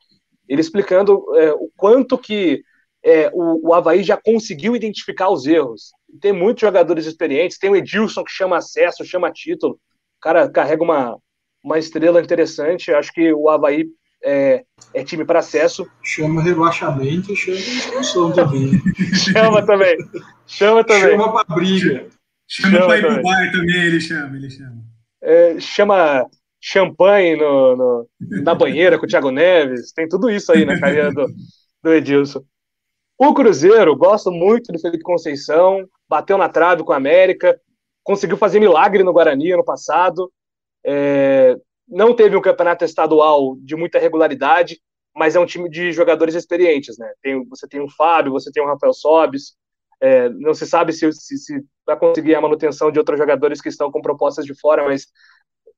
ele explicando é, o quanto que é, o, o Havaí já conseguiu identificar os erros. Tem muitos jogadores experientes, tem o Edilson que chama acesso, chama título, o cara carrega uma, uma estrela interessante. Acho que o Havaí é, é time para acesso. Chama relaxamento e (laughs) chama também. chama também. Chama também. Chama para briga. Chama, chama para ir pro bar também, ele chama, ele chama. É, chama champanhe no, no, na banheira com o Thiago Neves, tem tudo isso aí na carreira do, do Edilson. O Cruzeiro, gosto muito do Felipe Conceição, bateu na trave com a América, conseguiu fazer milagre no Guarani ano passado. É, não teve um campeonato estadual de muita regularidade, mas é um time de jogadores experientes, né? Tem, você tem o Fábio, você tem o Rafael Sobis, é, não se sabe se, se, se, vai conseguir a manutenção de outros jogadores que estão com propostas de fora, mas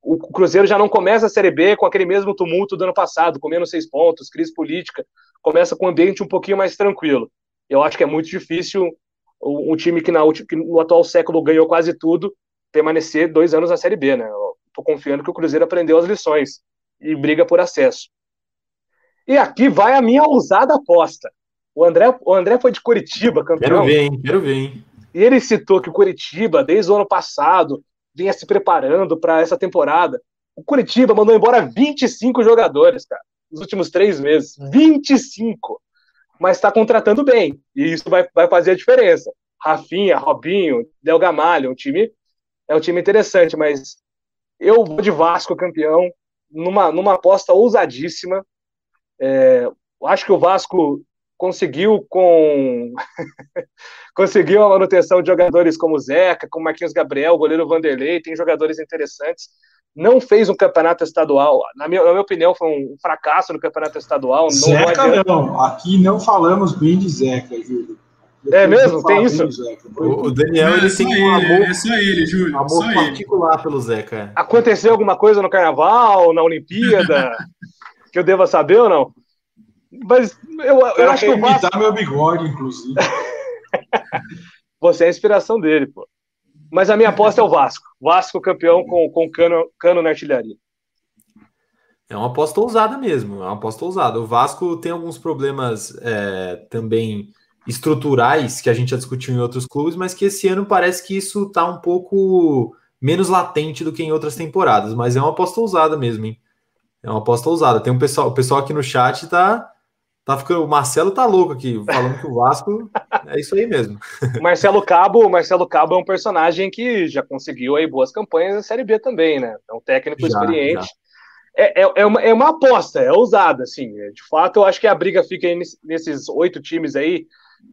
o Cruzeiro já não começa a Série B com aquele mesmo tumulto do ano passado, com menos seis pontos, crise política, começa com um ambiente um pouquinho mais tranquilo. Eu acho que é muito difícil um, time que, na, que no atual século ganhou quase tudo permanecer dois anos na Série B, né? Estou confiando que o Cruzeiro aprendeu as lições e briga por acesso. E aqui vai a minha ousada aposta. O André, o André foi de Curitiba, campeão. Quero ver, hein? Quero ver, hein? E ele citou que o Curitiba, desde o ano passado, vinha se preparando para essa temporada. O Curitiba mandou embora 25 jogadores, cara, nos últimos três meses. 25! Mas está contratando bem. E isso vai, vai fazer a diferença. Rafinha, Robinho, Del Gamalho, um time. É um time interessante, mas eu vou de Vasco campeão, numa, numa aposta ousadíssima. É, acho que o Vasco conseguiu com (laughs) conseguiu a manutenção de jogadores como Zeca, como Marquinhos Gabriel, goleiro Vanderlei, tem jogadores interessantes. Não fez um campeonato estadual. Na minha, na minha opinião, foi um fracasso no campeonato estadual. Zeca não, não, aqui não falamos bem de Zeca, Júlio. É mesmo? Tem isso? O, Daniel ele tem um amor, é só ele, Júlio. Amor só particular ele. pelo Zeca. É. Aconteceu alguma coisa no Carnaval, na Olimpíada, (laughs) que eu deva saber ou não? Mas eu, eu, acho que o Vasco... meu bigode, inclusive. (laughs) Você é a inspiração dele, pô. Mas a minha aposta é o Vasco. Vasco campeão com, com cano, cano na artilharia. É uma aposta ousada mesmo, é uma aposta ousada. O Vasco tem alguns problemas é, também estruturais que a gente já discutiu em outros clubes, mas que esse ano parece que isso está um pouco menos latente do que em outras temporadas. Mas é uma aposta ousada mesmo, hein? É uma aposta ousada. Tem um pessoal, o pessoal aqui no chat tá Tá ficando, o Marcelo tá louco aqui, falando que o Vasco (laughs) é isso aí mesmo. Marcelo Cabo, Marcelo Cabo é um personagem que já conseguiu aí boas campanhas na Série B também, né? É um técnico já, experiente. Já. É, é, é, uma, é uma aposta, é ousada, assim. De fato, eu acho que a briga fica aí nesses oito times aí,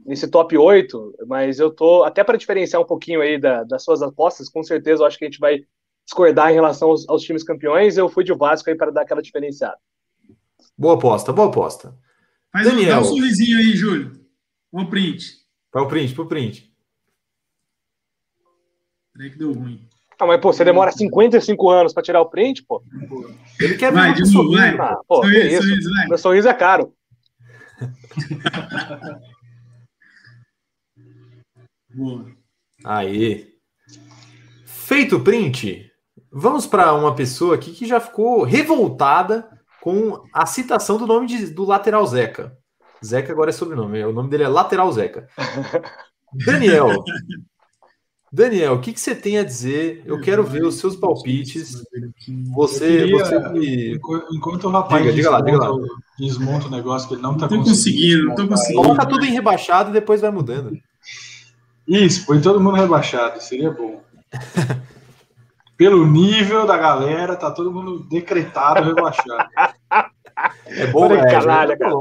nesse top oito, mas eu tô, até para diferenciar um pouquinho aí da, das suas apostas, com certeza eu acho que a gente vai discordar em relação aos, aos times campeões, eu fui de Vasco aí para dar aquela diferenciada. Boa aposta, boa aposta. Faz Daniel. Um, dá um sorrisinho aí, Júlio. Um print. Para o print, para o print. Peraí que deu ruim. Ah, mas, pô, você demora 55 anos para tirar o print, pô. Ele quer vai, ver de novo, vai. Pô, sorriso, isso? Sorriso, vai. Meu sorriso é caro. (laughs) Boa. Aí. Feito o print, vamos para uma pessoa aqui que já ficou revoltada com a citação do nome de, do lateral Zeca. Zeca agora é sobrenome, o nome dele é Lateral Zeca. (laughs) Daniel, Daniel, o que, que você tem a dizer? Eu quero ver os seus palpites. Você, queria, você me... enquanto o rapaz diga, diga lá, diga lá. desmonta o negócio que ele não está conseguindo. conseguindo não tô conseguindo. Coloca tudo em rebaixado e depois vai mudando. Isso, põe todo mundo rebaixado, seria bom. (laughs) pelo nível da galera, tá todo mundo decretado rebaixado. É bom, né? Canalha, cara.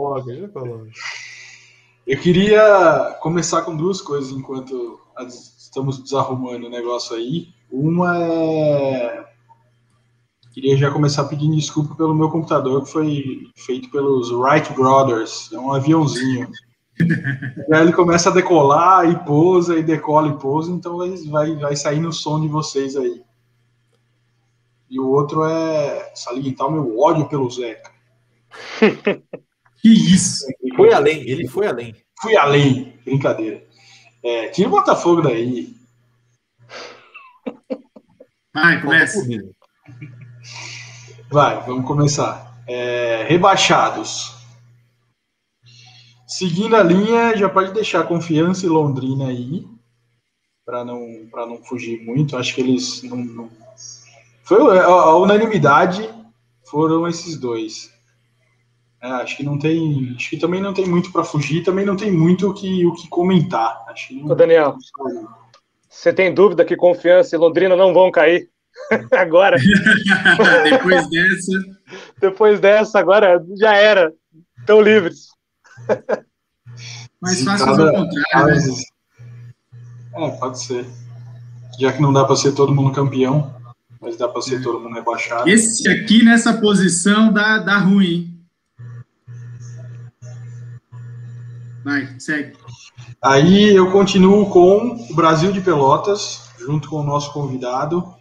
Eu queria começar com duas coisas enquanto estamos desarrumando o negócio aí. Uma é. Queria já começar pedindo desculpa pelo meu computador, que foi feito pelos Wright Brothers. É um aviãozinho. e (laughs) aí ele começa a decolar e pousa, e decola e pousa, então vai, vai sair no som de vocês aí e o outro é salientar o meu ódio pelo Zeca. (laughs) que isso? Foi além, ele foi além. Fui além, brincadeira. É, tira o Botafogo daí. Vai, começa. Vai, vamos começar. É, rebaixados. Seguindo a linha, já pode deixar confiança e Londrina aí, para não, não fugir muito. Acho que eles não, não foi a, a unanimidade foram esses dois. É, acho que não tem, acho que também não tem muito para fugir, também não tem muito o que, o que comentar. Acho que não, Ô Daniel, você tem dúvida que confiança e Londrina não vão cair (laughs) agora? (laughs) Depois dessa. Depois dessa, agora já era. Estão livres. Mais fácil fazer o contrário. Né? É, pode ser. Já que não dá para ser todo mundo campeão mas dá para ser todo mundo rebaixado. Esse aqui nessa posição dá, dá ruim. Vai, segue. Aí eu continuo com o Brasil de Pelotas, junto com o nosso convidado.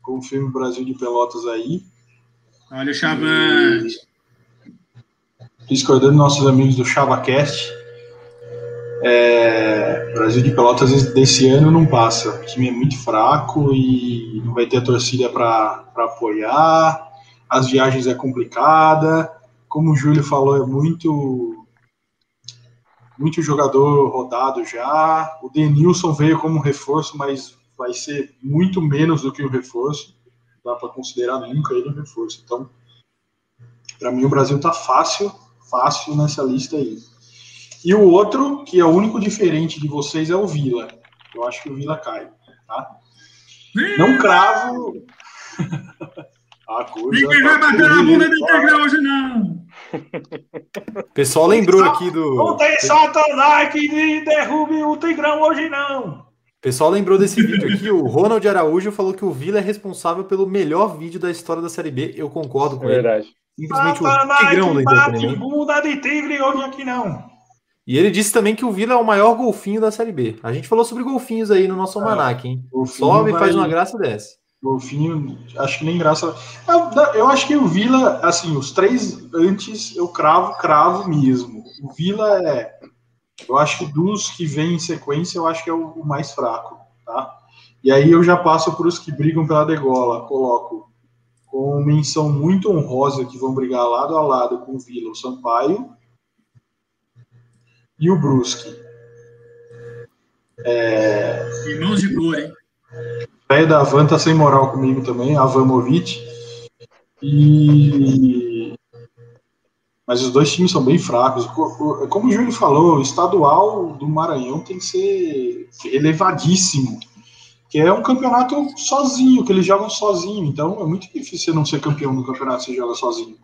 Confirme o Brasil de Pelotas aí. Olha o Chavante. Discordando nossos amigos do ChavaCast. É, Brasil de Pelotas desse ano não passa. O time é muito fraco e não vai ter a torcida para apoiar. As viagens é complicada. Como o Júlio falou, é muito muito jogador rodado já. O Denilson veio como reforço, mas vai ser muito menos do que o reforço. Não dá para considerar nunca ele um reforço. Então, para mim, o Brasil tá fácil, fácil nessa lista aí. E o outro, que é o único diferente de vocês, é o Vila. Eu acho que o Vila cai. Tá? Não cravo. A coisa Ninguém vai bater na bunda do Integral hoje, não. O pessoal lembrou aqui do. Não tem Satanás que derrube o Tigrão hoje, não. O pessoal lembrou desse vídeo aqui. O Ronald Araújo falou que o Vila é responsável pelo melhor vídeo da história da Série B. Eu concordo com é ele. Verdade. Simplesmente Satanás o Tigrão do entretenimento. bunda de tigre hoje aqui não. E ele disse também que o Vila é o maior golfinho da Série B. A gente falou sobre golfinhos aí no nosso é, almanac, hein? Sobe e faz uma graça dessa. Golfinho, acho que nem graça. Eu, eu, acho que o Vila, assim, os três antes eu cravo, cravo mesmo. O Vila é. Eu acho que dos que vêm em sequência, eu acho que é o, o mais fraco, tá? E aí eu já passo para os que brigam pela degola. Coloco com menção muito honrosa que vão brigar lado a lado com o Vila, o Sampaio e o Brusque. É... Irmãos de cor, hein? O velho da Van tá sem moral comigo também, Avamovic. E mas os dois times são bem fracos. Como o Júlio falou, o estadual do Maranhão tem que ser elevadíssimo, que é um campeonato sozinho, que eles jogam sozinho. Então é muito difícil você não ser campeão no campeonato se joga sozinho.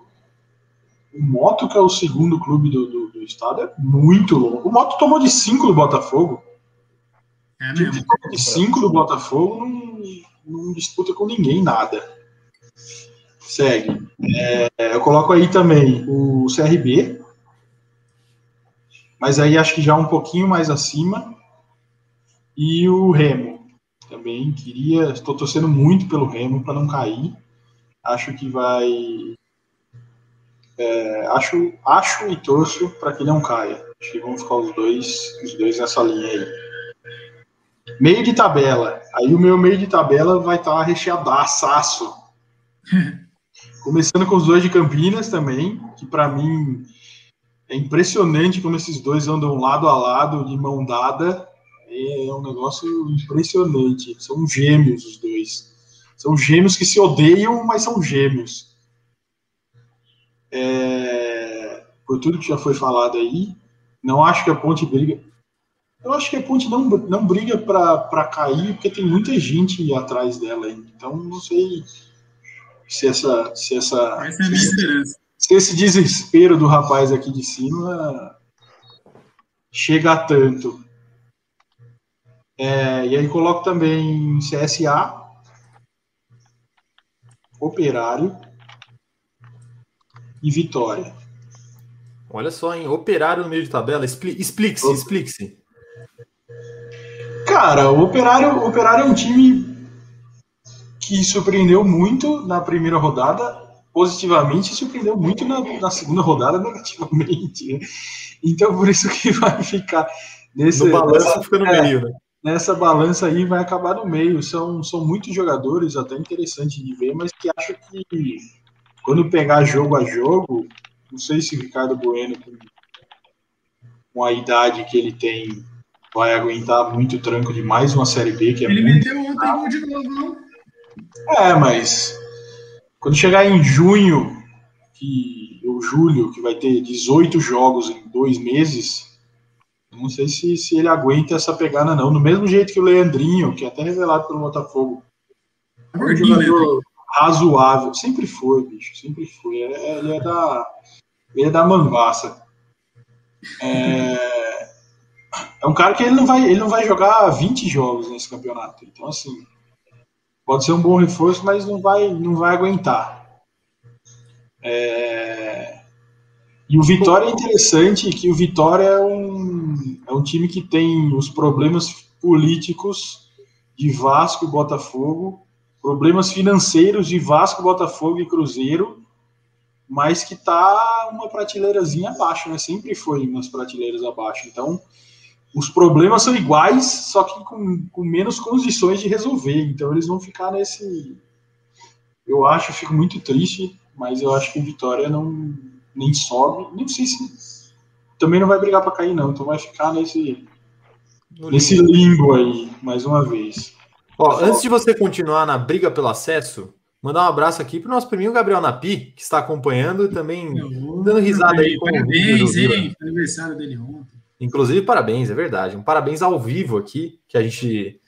O Moto, que é o segundo clube do, do, do estado, é muito longo. O Moto tomou de 5 do Botafogo. É mesmo. De 5 do Botafogo não, não disputa com ninguém nada. Segue. É, eu coloco aí também o CRB, mas aí acho que já um pouquinho mais acima. E o Remo. Também queria. Estou torcendo muito pelo Remo para não cair. Acho que vai. É, acho, acho e torço para que não caia. Acho que vão ficar os dois, os dois nessa linha aí. Meio de tabela. Aí o meu meio de tabela vai estar tá recheadaço. (laughs) Começando com os dois de Campinas também, que para mim é impressionante como esses dois andam lado a lado, de mão dada. É um negócio impressionante. São gêmeos os dois. São gêmeos que se odeiam, mas são gêmeos. É... Por tudo que já foi falado aí, não acho que a Ponte briga. Eu acho que a Ponte não, não briga para cair, porque tem muita gente atrás dela. Então, não sei se essa. Se essa, essa é a minha esperança. Se esse desespero do rapaz aqui de cima chega a tanto. É, e aí coloco também CSA, Operário e Vitória. Olha só, hein? Operário no meio de tabela. Explique-se, explique-se. Cara, o Operário, o Operário é um time que surpreendeu muito na primeira rodada positivamente e surpreendeu muito na, na segunda rodada negativamente. Né? Então, por isso que (laughs) vai ficar nesse. No balanço fica no é, meio, né? Nessa balança aí vai acabar no meio. São, são muitos jogadores, até interessante de ver, mas que acho que quando pegar jogo a jogo, não sei se o Ricardo Bueno, com, a idade que ele tem, vai aguentar muito tranco de mais uma Série B, que é ele muito. Ele meteu ontem gol de novo, não? É, mas quando chegar em junho, que o julho, que vai ter 18 jogos em dois meses, não sei se, se ele aguenta essa pegada, não. Do mesmo jeito que o Leandrinho, que é até revelado pelo Botafogo. É um jogador razoável. Sempre foi, bicho. Sempre foi. É, ele é da. Ele é da manguaça. É, é um cara que ele não vai, ele não vai jogar 20 jogos nesse campeonato. Então, assim, pode ser um bom reforço, mas não vai, não vai aguentar. É... E o Vitória é interessante, que o Vitória é um, é um time que tem os problemas políticos de Vasco e Botafogo, problemas financeiros de Vasco, Botafogo e Cruzeiro, mas que está uma prateleirazinha abaixo, né? Sempre foi umas prateleiras abaixo. Então, os problemas são iguais, só que com, com menos condições de resolver. Então eles vão ficar nesse. Eu acho, fico muito triste, mas eu acho que o Vitória não nem sobe. Nem sei se também não vai brigar para cair não. Então vai ficar nesse no nesse limbo aí mais uma vez. Ó, antes de você continuar na briga pelo acesso, mandar um abraço aqui para o nosso priminho Gabriel Napi, que está acompanhando e também dando risada aí com Parabéns, hein? Aniversário dele ontem. Inclusive, parabéns, é verdade. Um parabéns ao vivo aqui, que a gente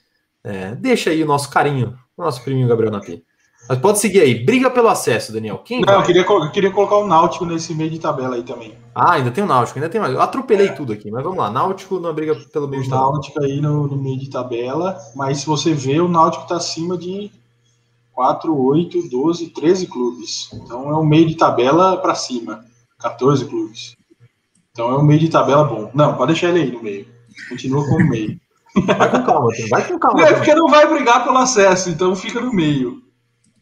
é, deixa aí o nosso carinho, o nosso priminho Gabriel Napi. Mas pode seguir aí. Briga pelo acesso, Daniel. Quem Não, eu queria, eu queria colocar o Náutico nesse meio de tabela aí também. Ah, ainda tem o Náutico, ainda tem mais. Eu atropelei é. tudo aqui, mas vamos lá. Náutico na briga pelo meio o de tabela. Náutico aí no, no, meio de tabela, mas se você vê, o Náutico está acima de 4, 8, 12, 13 clubes. Então é um meio de tabela para cima. 14 clubes. Então é um meio de tabela bom. Não, pode deixar ele aí no meio. Continua como meio. Vai com calma, vai com calma. É porque não vai brigar pelo acesso, então fica no meio.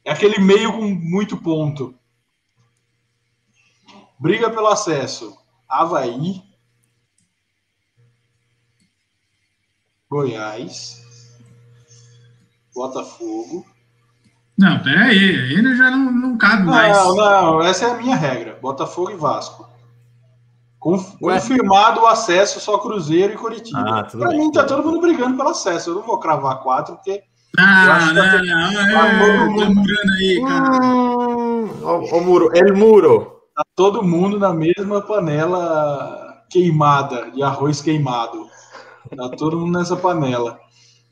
É aquele meio com muito ponto. Briga pelo acesso. Havaí. Goiás. Botafogo. Não, peraí, aí já não, não cabe mais. Não, não, essa é a minha regra. Botafogo e Vasco. Confirmado o acesso só Cruzeiro e Curitiba. Ah, pra bem. mim tá todo mundo brigando pelo acesso. Eu não vou cravar quatro, porque. Ah, não, não, não, tá é, murando aí, cara. Hum, o, o muro, el muro. Tá todo mundo na mesma panela queimada, de arroz queimado. Tá todo mundo nessa panela.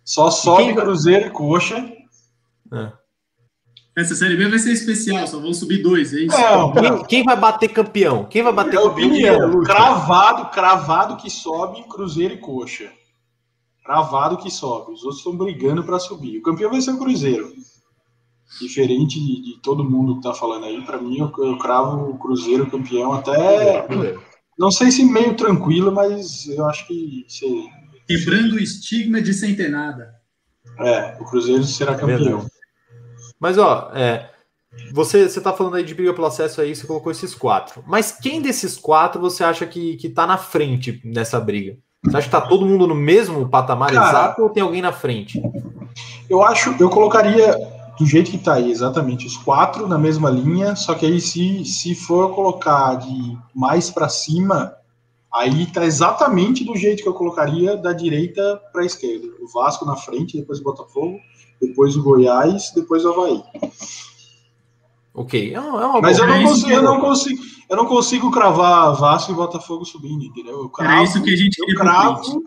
Só sobe Cruzeiro e Coxa. É. Essa série B vai ser especial, só vão subir dois, é isso? Não, quem, quem, vai bater campeão? Quem vai bater é Opinião, cravado, cravado que sobe Cruzeiro e Coxa. Cravado que sobe. Os outros estão brigando para subir. O campeão vai ser o Cruzeiro. Diferente de, de todo mundo que tá falando aí, para mim eu, eu, cravo o Cruzeiro campeão até. Não sei se meio tranquilo, mas eu acho que. Se, Quebrando o estigma de sem ter nada. É, o Cruzeiro será campeão. É mas, ó, é, você, você tá falando aí de briga pelo acesso aí, você colocou esses quatro. Mas quem desses quatro você acha que, que tá na frente nessa briga? Você acha que tá todo mundo no mesmo patamar Cara, exato ou tem alguém na frente? Eu acho, eu colocaria do jeito que tá aí, exatamente, os quatro na mesma linha, só que aí se, se for colocar de mais para cima, aí tá exatamente do jeito que eu colocaria da direita para esquerda. O Vasco na frente, depois o Botafogo, depois o Goiás, depois o Havaí. Ok, é uma, é Mas eu não, consigo, eu, não consigo, eu não consigo cravar Vasco e Botafogo subindo, entendeu? Eu cravo, Era isso que a gente eu cravo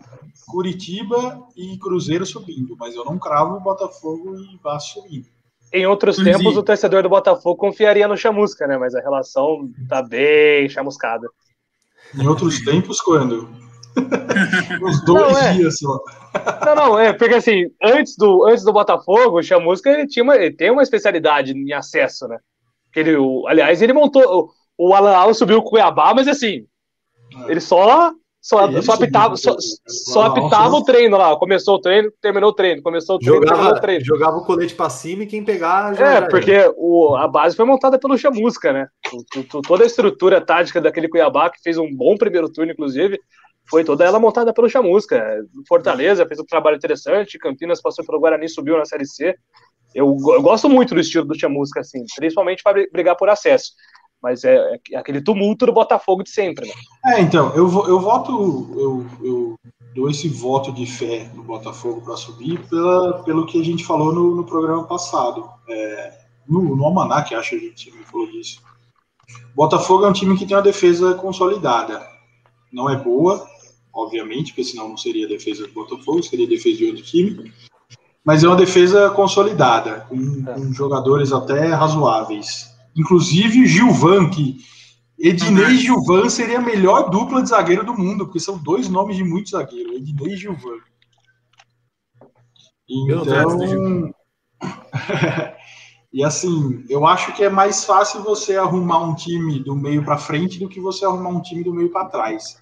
Curitiba e Cruzeiro subindo, mas eu não cravo Botafogo e Vasco subindo. Em outros tempos, o torcedor do Botafogo confiaria no Chamusca, né? Mas a relação tá bem chamuscada. Em outros tempos, quando? (laughs) Uns dois não, é. dias só. Não, não, é, porque assim, antes do, antes do Botafogo, o Chamusca ele tinha uma, ele tem uma especialidade em acesso, né? Ele, o, aliás, ele montou. O, o Alan Alves subiu o Cuiabá, mas assim, é. ele só só, é só apitava, só, só apitava o treino lá. Começou o treino, terminou o treino. Começou o treino, jogava, o treino. Jogava o colete pra cima e quem pegar. É, porque o, a base foi montada pelo Chamusca, né? Toda a estrutura tática daquele Cuiabá, que fez um bom primeiro turno, inclusive, foi toda ela montada pelo Chamusca. Fortaleza fez um trabalho interessante, Campinas passou pelo Guarani, subiu na Série C. Eu, eu gosto muito do estilo do Chamusca, assim, principalmente para brigar por acesso. Mas é, é, aquele tumulto do Botafogo de sempre, né? É, então, eu, eu voto, eu, eu dou esse voto de fé no Botafogo para subir pela, pelo que a gente falou no, no programa passado. É, no, no Almanac, acho que a gente falou disso. Botafogo é um time que tem uma defesa consolidada. Não é boa, obviamente, porque senão não seria defesa do Botafogo, seria defesa de outro time. Mas é uma defesa consolidada, com, é. com jogadores até razoáveis. Inclusive Gilvan, que Ednei e Gilvan seria a melhor dupla de zagueiro do mundo, porque são dois nomes de muito zagueiro, Ednei e Gilvan. Então. (laughs) e assim, eu acho que é mais fácil você arrumar um time do meio para frente do que você arrumar um time do meio para trás.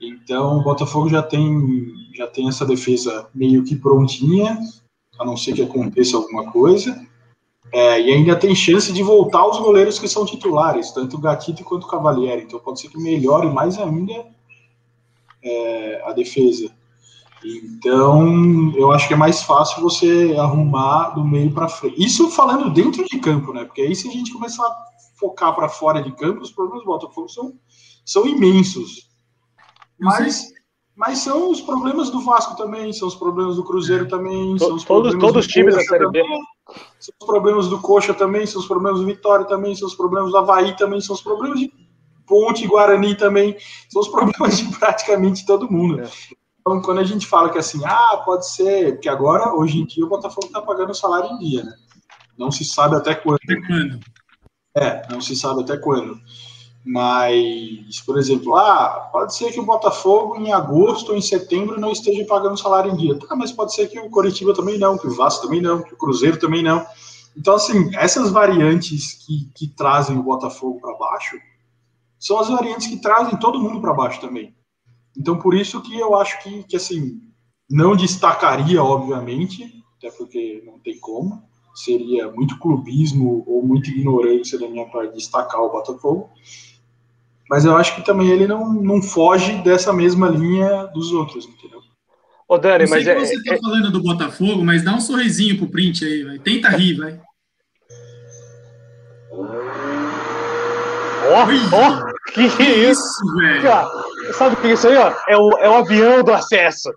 Então, o Botafogo já tem, já tem essa defesa meio que prontinha, a não ser que aconteça alguma coisa. É, e ainda tem chance de voltar os goleiros que são titulares, tanto o Gatito quanto o Cavalieri. Então, pode ser que melhore mais ainda é, a defesa. Então, eu acho que é mais fácil você arrumar do meio para frente. Isso falando dentro de campo, né? Porque aí, se a gente começar a focar para fora de campo, os problemas do Botafogo são, são imensos. Mas, mas são os problemas do Vasco também, são os problemas do Cruzeiro também, são os todos, todos os times da Série B. São os problemas do Coxa também, são os problemas do Vitória também, são os problemas do Havaí também, são os problemas de Ponte Guarani também, são os problemas de praticamente todo mundo. É. Então, quando a gente fala que assim, ah, pode ser, porque agora, hoje em dia, o Botafogo está pagando o salário em dia, né? Não se sabe até quando. Até quando? É, não se sabe até quando. Mas, por exemplo, ah, pode ser que o Botafogo em agosto ou em setembro não esteja pagando salário em dia. Tá, mas pode ser que o Coritiba também não, que o Vasco também não, que o Cruzeiro também não. Então, assim, essas variantes que, que trazem o Botafogo para baixo são as variantes que trazem todo mundo para baixo também. Então, por isso que eu acho que, que, assim, não destacaria, obviamente, até porque não tem como, seria muito clubismo ou muita ignorância da minha parte destacar o Botafogo mas eu acho que também ele não, não foge dessa mesma linha dos outros, entendeu? Ô, Dani, mas é, você está é... falando do Botafogo, mas dá um sorrisinho pro print aí, vai. Tenta rir, vai. Ó, oh, ó, oh, que, que isso, velho? sabe o que é isso aí, ó? É o, é o avião do acesso.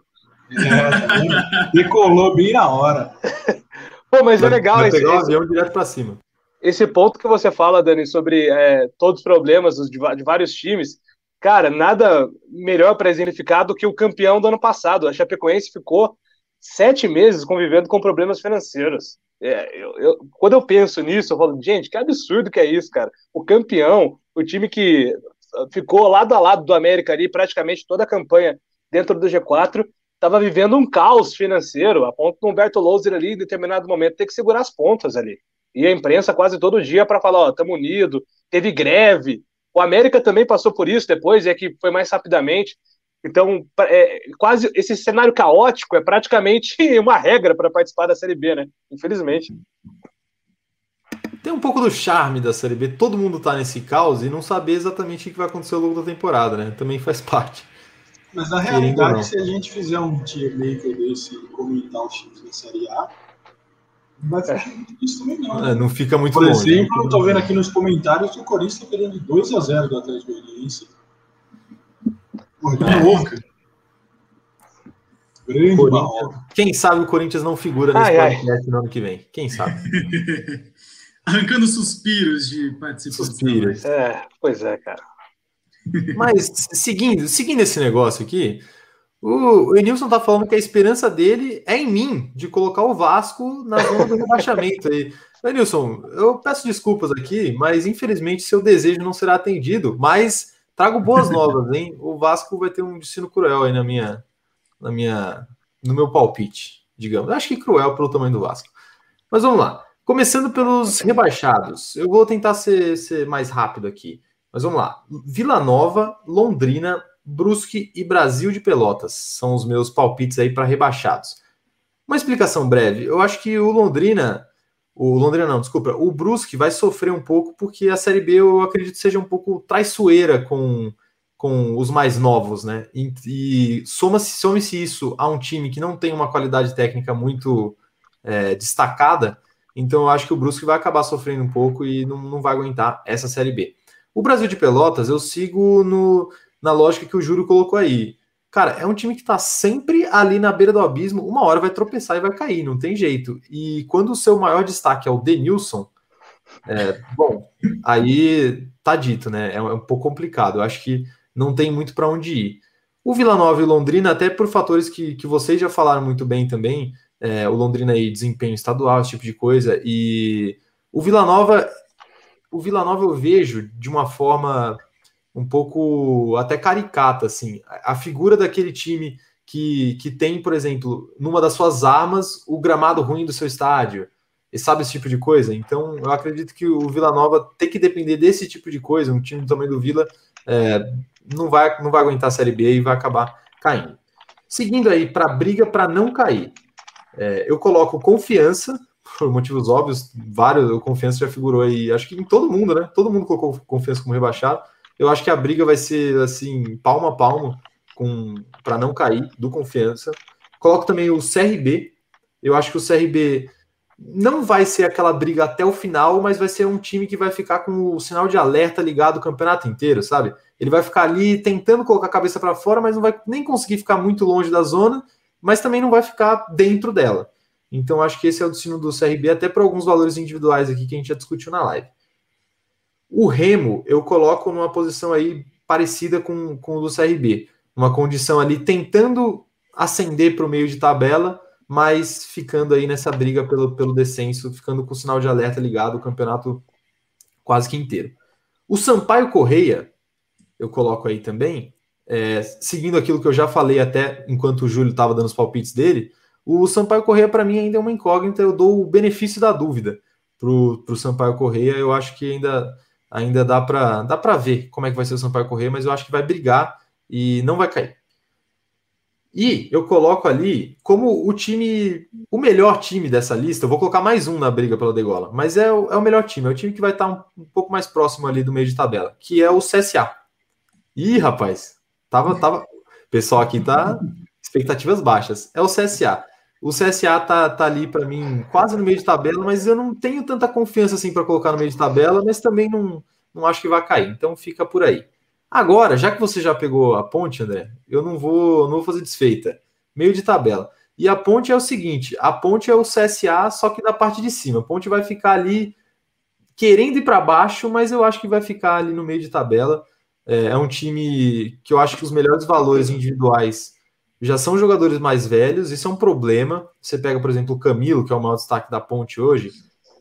É, decolou bem na hora. (laughs) Pô, mas é legal vai esse. Pegar o avião direto para cima. Esse ponto que você fala, Dani, sobre é, todos os problemas de, de vários times, cara, nada melhor para exemplificar do que o campeão do ano passado. A Chapecoense ficou sete meses convivendo com problemas financeiros. É, eu, eu, quando eu penso nisso, eu falo, gente, que absurdo que é isso, cara. O campeão, o time que ficou lado a lado do América ali praticamente toda a campanha dentro do G4, estava vivendo um caos financeiro, a ponto do Humberto Louser ali, em determinado momento, ter que segurar as pontas ali. E a imprensa quase todo dia para falar, ó, estamos unidos, teve greve, o América também passou por isso depois, é que foi mais rapidamente. Então, é, quase esse cenário caótico é praticamente (laughs) uma regra para participar da Série B, né? Infelizmente. Tem um pouco do charme da Série B, todo mundo tá nesse caos e não saber exatamente o que vai acontecer ao longo da temporada, né? Também faz parte. Mas na realidade, se a gente fizer um tier maker desse e comentar os times da Série A, vai ficar isso também, não. Né? É, não fica muito Por longe, exemplo, né? eu tô vendo aqui nos comentários que o Corinthians tá perdendo 2x0 do Atlético Goianiense. Porra, é. louca. Grande Quem sabe o Corinthians não figura nesse ai, podcast ai. no ano que vem? Quem sabe? (laughs) Arrancando suspiros de participação. Suspiros. É, pois é, cara. Mas seguindo, seguindo esse negócio aqui, o, o Enilson tá falando que a esperança dele é em mim, de colocar o Vasco na zona do rebaixamento. E, Enilson, eu peço desculpas aqui, mas infelizmente seu desejo não será atendido. Mas trago boas (laughs) novas, hein? O Vasco vai ter um destino cruel aí na minha, na minha, no meu palpite, digamos. acho que cruel pelo tamanho do Vasco. Mas vamos lá. Começando pelos rebaixados. Eu vou tentar ser, ser mais rápido aqui. Mas vamos lá. Vila Nova, Londrina, Brusque e Brasil de Pelotas são os meus palpites aí para rebaixados. Uma explicação breve. Eu acho que o Londrina, o Londrina não, desculpa, o Brusque vai sofrer um pouco porque a Série B eu acredito seja um pouco traiçoeira com, com os mais novos, né? E, e soma-se some -se isso a um time que não tem uma qualidade técnica muito é, destacada, então eu acho que o Brusque vai acabar sofrendo um pouco e não, não vai aguentar essa Série B. O Brasil de Pelotas eu sigo no na lógica que o Júlio colocou aí. Cara, é um time que tá sempre ali na beira do abismo, uma hora vai tropeçar e vai cair, não tem jeito. E quando o seu maior destaque é o Denilson, é, bom, aí tá dito, né? É um pouco complicado. Eu acho que não tem muito para onde ir. O Vila Nova e o Londrina, até por fatores que, que vocês já falaram muito bem também, é, o Londrina aí, desempenho estadual, esse tipo de coisa, e o Vila Nova, o Vila Nova eu vejo de uma forma um pouco até caricata, assim. A figura daquele time que, que tem, por exemplo, numa das suas armas, o gramado ruim do seu estádio. E sabe esse tipo de coisa? Então, eu acredito que o Vila Nova tem que depender desse tipo de coisa. Um time do tamanho do Vila é, não, vai, não vai aguentar a Série B e vai acabar caindo. Seguindo aí para a briga para não cair. É, eu coloco confiança, (laughs) por motivos óbvios, vários, o confiança já figurou aí, acho que em todo mundo, né? Todo mundo colocou confiança como rebaixado. Eu acho que a briga vai ser assim, palmo a palmo, para não cair do confiança. Coloco também o CRB. Eu acho que o CRB não vai ser aquela briga até o final, mas vai ser um time que vai ficar com o sinal de alerta ligado o campeonato inteiro, sabe? Ele vai ficar ali tentando colocar a cabeça para fora, mas não vai nem conseguir ficar muito longe da zona, mas também não vai ficar dentro dela. Então acho que esse é o destino do CRB, até para alguns valores individuais aqui que a gente já discutiu na live. O Remo eu coloco numa posição aí parecida com, com o do CRB, uma condição ali tentando ascender para o meio de tabela, mas ficando aí nessa briga pelo, pelo descenso, ficando com o sinal de alerta ligado o campeonato quase que inteiro. O Sampaio Correia, eu coloco aí também, é, seguindo aquilo que eu já falei até enquanto o Júlio estava dando os palpites dele, o Sampaio Correia para mim ainda é uma incógnita, eu dou o benefício da dúvida para o Sampaio Correia, eu acho que ainda ainda dá para dá para ver como é que vai ser o Sampaio Correr, mas eu acho que vai brigar e não vai cair. E eu coloco ali como o time, o melhor time dessa lista. Eu vou colocar mais um na briga pela degola, mas é o, é o melhor time. É o time que vai estar um, um pouco mais próximo ali do meio de tabela, que é o CSA. Ih, rapaz, tava, tava. O pessoal aqui tá expectativas baixas. É o CSA. O CSA tá, tá ali para mim quase no meio de tabela, mas eu não tenho tanta confiança assim para colocar no meio de tabela, mas também não, não acho que vai cair. Então fica por aí. Agora, já que você já pegou a ponte, André, eu não vou, não vou fazer desfeita. Meio de tabela. E a ponte é o seguinte: a ponte é o CSA, só que da parte de cima. A ponte vai ficar ali querendo ir para baixo, mas eu acho que vai ficar ali no meio de tabela. É, é um time que eu acho que os melhores valores individuais já são jogadores mais velhos, isso é um problema. Você pega, por exemplo, o Camilo, que é o maior destaque da ponte hoje,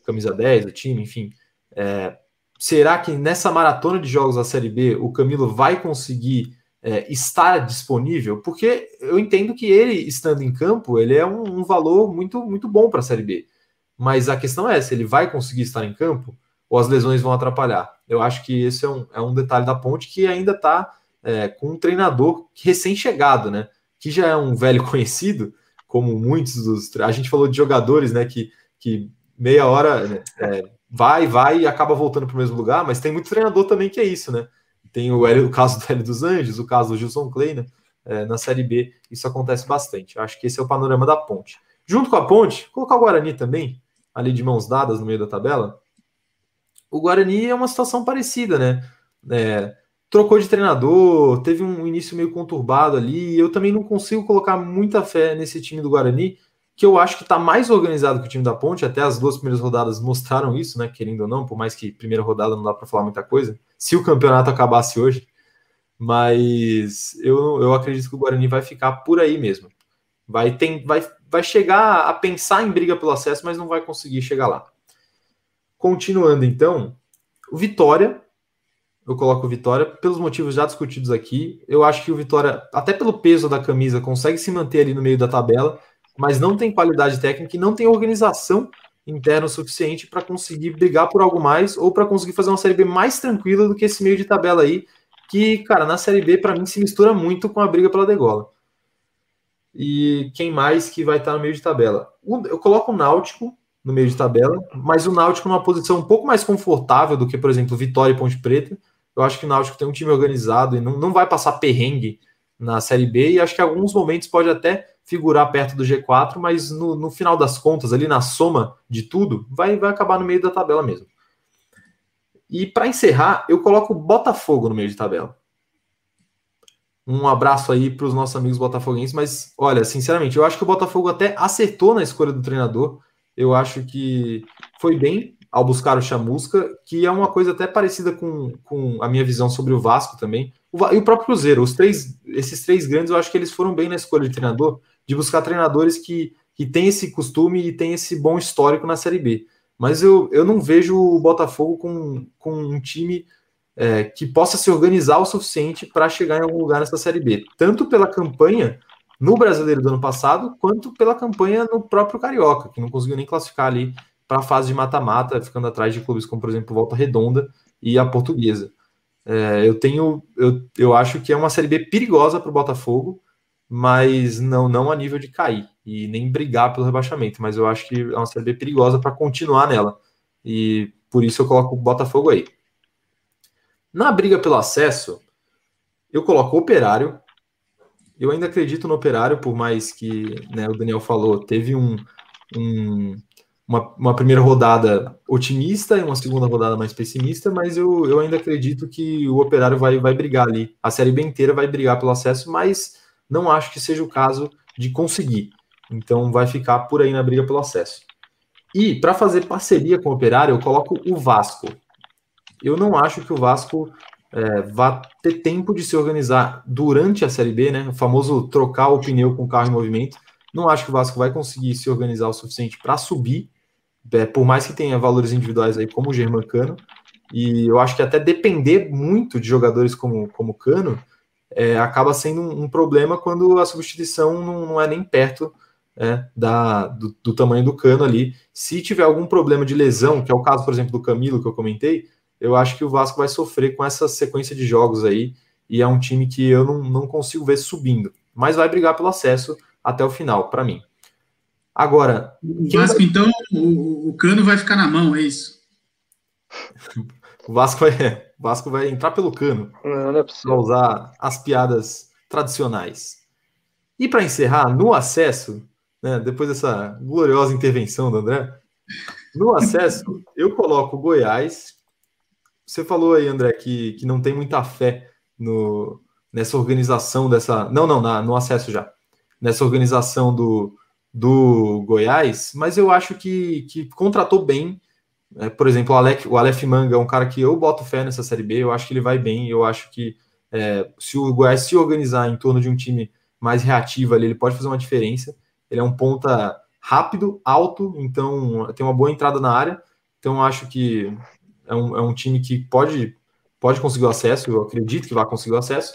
camisa 10 do time, enfim. É, será que nessa maratona de jogos da Série B o Camilo vai conseguir é, estar disponível? Porque eu entendo que ele, estando em campo, ele é um, um valor muito, muito bom para a Série B. Mas a questão é se ele vai conseguir estar em campo ou as lesões vão atrapalhar. Eu acho que esse é um, é um detalhe da ponte que ainda está é, com um treinador recém-chegado, né? Que já é um velho (laughs) conhecido, como muitos dos. A gente falou de jogadores, né? Que, que meia hora né, é, vai, vai e acaba voltando para o mesmo lugar, mas tem muito treinador também que é isso, né? Tem o, o caso do Hélio dos Anjos, o caso do Gilson Clay, né? É, na Série B, isso acontece bastante. Acho que esse é o panorama da ponte. Junto com a ponte, colocar o Guarani também, ali de mãos dadas no meio da tabela. O Guarani é uma situação parecida, né? É, trocou de treinador, teve um início meio conturbado ali. eu também não consigo colocar muita fé nesse time do Guarani, que eu acho que está mais organizado que o time da Ponte. Até as duas primeiras rodadas mostraram isso, né? Querendo ou não, por mais que primeira rodada não dá para falar muita coisa. Se o campeonato acabasse hoje, mas eu, eu acredito que o Guarani vai ficar por aí mesmo. Vai, tem, vai, vai chegar a pensar em briga pelo acesso, mas não vai conseguir chegar lá. Continuando então, o Vitória eu coloco o Vitória pelos motivos já discutidos aqui. Eu acho que o Vitória, até pelo peso da camisa, consegue se manter ali no meio da tabela, mas não tem qualidade técnica e não tem organização interna o suficiente para conseguir brigar por algo mais ou para conseguir fazer uma Série B mais tranquila do que esse meio de tabela aí, que, cara, na Série B para mim se mistura muito com a briga pela degola. E quem mais que vai estar no meio de tabela? Eu coloco o Náutico no meio de tabela, mas o Náutico numa posição um pouco mais confortável do que, por exemplo, Vitória e Ponte Preta eu acho que o Náutico tem um time organizado e não, não vai passar perrengue na Série B, e acho que em alguns momentos pode até figurar perto do G4, mas no, no final das contas, ali na soma de tudo, vai, vai acabar no meio da tabela mesmo. E para encerrar, eu coloco o Botafogo no meio de tabela. Um abraço aí para os nossos amigos botafoguenses, mas olha, sinceramente, eu acho que o Botafogo até acertou na escolha do treinador. Eu acho que foi bem, ao buscar o Chamusca, que é uma coisa até parecida com, com a minha visão sobre o Vasco também. O, e o próprio Cruzeiro, os três, esses três grandes, eu acho que eles foram bem na escolha de treinador, de buscar treinadores que, que têm esse costume e têm esse bom histórico na Série B. Mas eu, eu não vejo o Botafogo com, com um time é, que possa se organizar o suficiente para chegar em algum lugar nessa Série B, tanto pela campanha no Brasileiro do ano passado, quanto pela campanha no próprio Carioca, que não conseguiu nem classificar ali para a fase de mata-mata, ficando atrás de clubes como, por exemplo, Volta Redonda e a Portuguesa. É, eu tenho, eu, eu acho que é uma série B perigosa para o Botafogo, mas não, não a nível de cair e nem brigar pelo rebaixamento. Mas eu acho que é uma série B perigosa para continuar nela. E por isso eu coloco o Botafogo aí. Na briga pelo acesso, eu coloco o Operário. Eu ainda acredito no Operário, por mais que né, o Daniel falou, teve um, um, uma, uma primeira rodada otimista e uma segunda rodada mais pessimista, mas eu, eu ainda acredito que o Operário vai, vai brigar ali. A Série B inteira vai brigar pelo acesso, mas não acho que seja o caso de conseguir. Então vai ficar por aí na briga pelo acesso. E para fazer parceria com o Operário, eu coloco o Vasco. Eu não acho que o Vasco é, vá ter tempo de se organizar durante a Série B, né? O famoso trocar o pneu com o carro em movimento. Não acho que o Vasco vai conseguir se organizar o suficiente para subir é, por mais que tenha valores individuais aí como o Germancano, e eu acho que até depender muito de jogadores como, como Cano é, acaba sendo um, um, problema quando a substituição não, não é nem perto é, da, do, do, tamanho do Cano ali. Se tiver algum problema de lesão, que é o caso, por exemplo, do Camilo que eu comentei, eu acho que o Vasco vai sofrer com essa sequência de jogos aí, e é um time que eu não, não consigo ver subindo, mas vai brigar pelo acesso até o final, para mim. Agora. O Vasco, vai... então, o, o, cano vai ficar na mão, é isso? (laughs) o, Vasco vai, o Vasco vai entrar pelo cano. Não, não é Para usar as piadas tradicionais. E para encerrar, no acesso, né, depois dessa gloriosa intervenção do André, no acesso, (laughs) eu coloco Goiás. Você falou aí, André, que, que não tem muita fé no, nessa organização dessa. Não, não, na, no acesso já. Nessa organização do, do Goiás, mas eu acho que, que contratou bem. É, por exemplo, o Aleph, o Aleph Manga é um cara que eu boto fé nessa Série B, eu acho que ele vai bem, eu acho que é, se o Goiás se organizar em torno de um time mais reativo ali, ele pode fazer uma diferença. Ele é um ponta rápido, alto, então tem uma boa entrada na área. Então acho que é um, é um time que pode, pode conseguir o acesso, eu acredito que vai conseguir o acesso.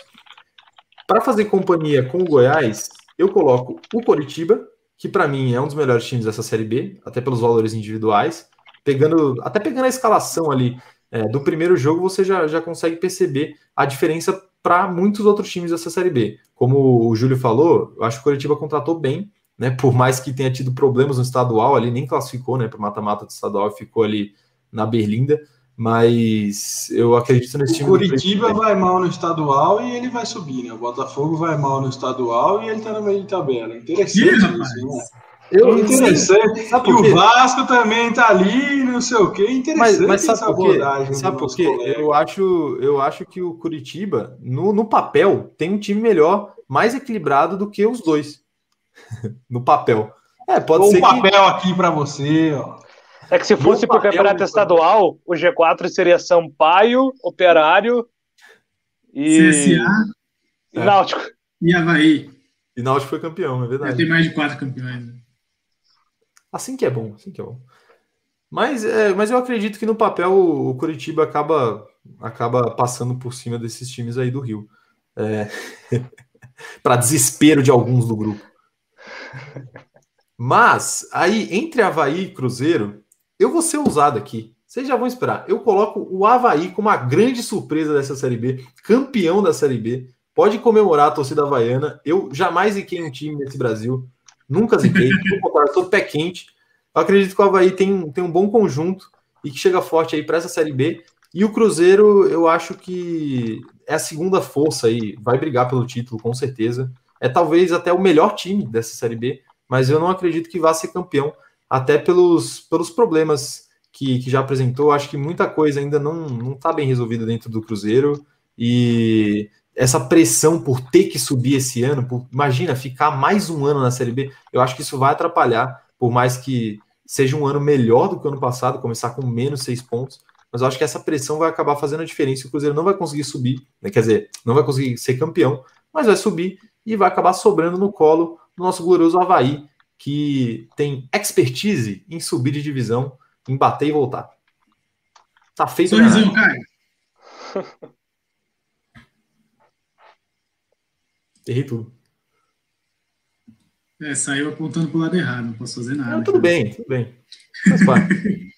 Para fazer companhia com o Goiás, eu coloco o Coritiba, que para mim é um dos melhores times dessa Série B, até pelos valores individuais. Pegando, até pegando a escalação ali é, do primeiro jogo, você já, já consegue perceber a diferença para muitos outros times dessa Série B. Como o Júlio falou, eu acho que o Coritiba contratou bem, né? Por mais que tenha tido problemas no estadual, ali nem classificou, né? Para mata-mata do estadual, ficou ali na Berlinda. Mas eu acredito nesse time. O Curitiba vai mal no estadual e ele vai subir, né? O Botafogo vai mal no estadual e ele tá no meio de tabela. Interessante isso, né? Eu, interessante. e o Vasco também tá ali, não sei o quê. Interessante mas, mas sabe essa abordagem. Sabe por quê? Eu acho, eu acho que o Curitiba, no, no papel, tem um time melhor, mais equilibrado do que os dois. (laughs) no papel. É, pode Ou ser. Um papel que... aqui para você, ó. É que se fosse para o campeonato estadual, o G4 seria Sampaio, Operário e. CSA. E Náutico. E Havaí. E Náutico foi campeão, é verdade. Tem mais de quatro campeões. Né? Assim que é bom, assim que é bom. Mas, é, mas eu acredito que no papel o Curitiba acaba, acaba passando por cima desses times aí do Rio. É... (laughs) para desespero de alguns do grupo. Mas, aí, entre Havaí e Cruzeiro, eu vou ser ousado aqui. Vocês já vão esperar. Eu coloco o Havaí como a grande surpresa dessa Série B, campeão da Série B. Pode comemorar a torcida havaiana. Eu jamais ziquei um time nesse Brasil. Nunca ziquei. (laughs) Estou pé quente. Eu acredito que o Havaí tem, tem um bom conjunto e que chega forte aí para essa Série B. E o Cruzeiro, eu acho que é a segunda força aí. Vai brigar pelo título, com certeza é talvez até o melhor time dessa Série B, mas eu não acredito que vá ser campeão, até pelos, pelos problemas que, que já apresentou. Acho que muita coisa ainda não está bem resolvida dentro do Cruzeiro e essa pressão por ter que subir esse ano, por, imagina ficar mais um ano na Série B, eu acho que isso vai atrapalhar, por mais que seja um ano melhor do que o ano passado, começar com menos seis pontos, mas eu acho que essa pressão vai acabar fazendo a diferença. O Cruzeiro não vai conseguir subir, né? quer dizer, não vai conseguir ser campeão, mas vai subir e vai acabar sobrando no colo do nosso glorioso Havaí, que tem expertise em subir de divisão, em bater e voltar. Tá feito. Sorrisão, Caio. (laughs) Errei tudo. É, saiu apontando pro lado errado, não posso fazer nada. Não, tudo cara. bem, tudo bem. Faz parte. (laughs)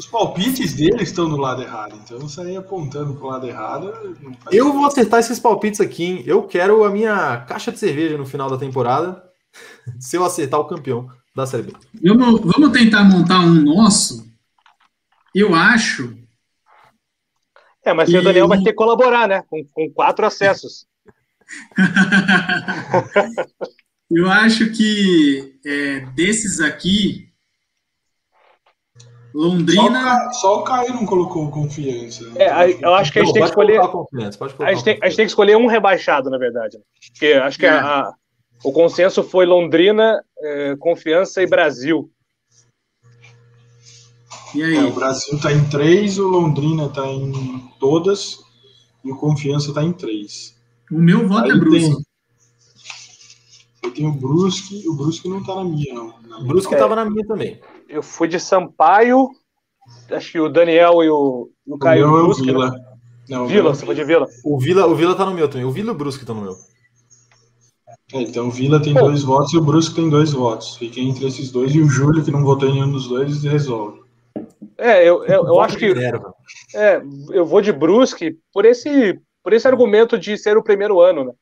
Os palpites dele estão no lado errado, então sair apontando para o lado errado. Eu vou acertar esses palpites aqui, hein? Eu quero a minha caixa de cerveja no final da temporada, (laughs) se eu acertar o campeão da Série B. Vamos, vamos tentar montar um nosso. Eu acho. É, mas o Daniel vai ter que colaborar, né? Com, com quatro acessos. (laughs) eu acho que é, desses aqui, Londrina. Só o, Caio não colocou confiança. É, eu acho que a gente tem que escolher. A gente tem, a gente tem que escolher um rebaixado, na verdade. Porque acho que é. a, a, o consenso foi Londrina, é, Confiança e Brasil. E aí? É, o Brasil está em três, o Londrina está em todas e o Confiança está em três. O meu voto aí é Brusque. eu tenho o Brusque, o Brusque não está na minha, não. o Brusque estava na minha também eu fui de Sampaio, acho que o Daniel e o, o Caio o Brusque. Vila. Né? Não, Vila, você foi de Vila. O Vila, o Vila tá no meu também. O Vila e o Brusque estão no meu. É, então o Vila tem Pô. dois votos e o Brusque tem dois votos. Fiquei entre esses dois e o Júlio, que não votou em nenhum dos dois, resolve. É, eu, eu, eu acho que. É, eu vou de Brusque por esse, por esse argumento de ser o primeiro ano, né?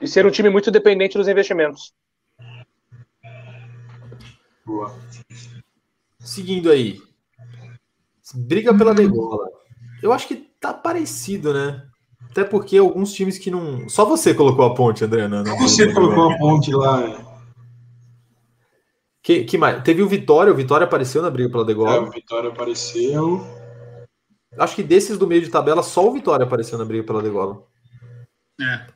E ser um time muito dependente dos investimentos. Boa. Seguindo aí. Briga pela degola. Eu acho que tá parecido, né? Até porque alguns times que não. Só você colocou a ponte, André. Não, não você colocou a ponte lá. Que, que mais? Teve o Vitória, o Vitória apareceu na briga pela degola. É, o Vitória apareceu. Acho que desses do meio de tabela, só o Vitória apareceu na briga pela degola. É.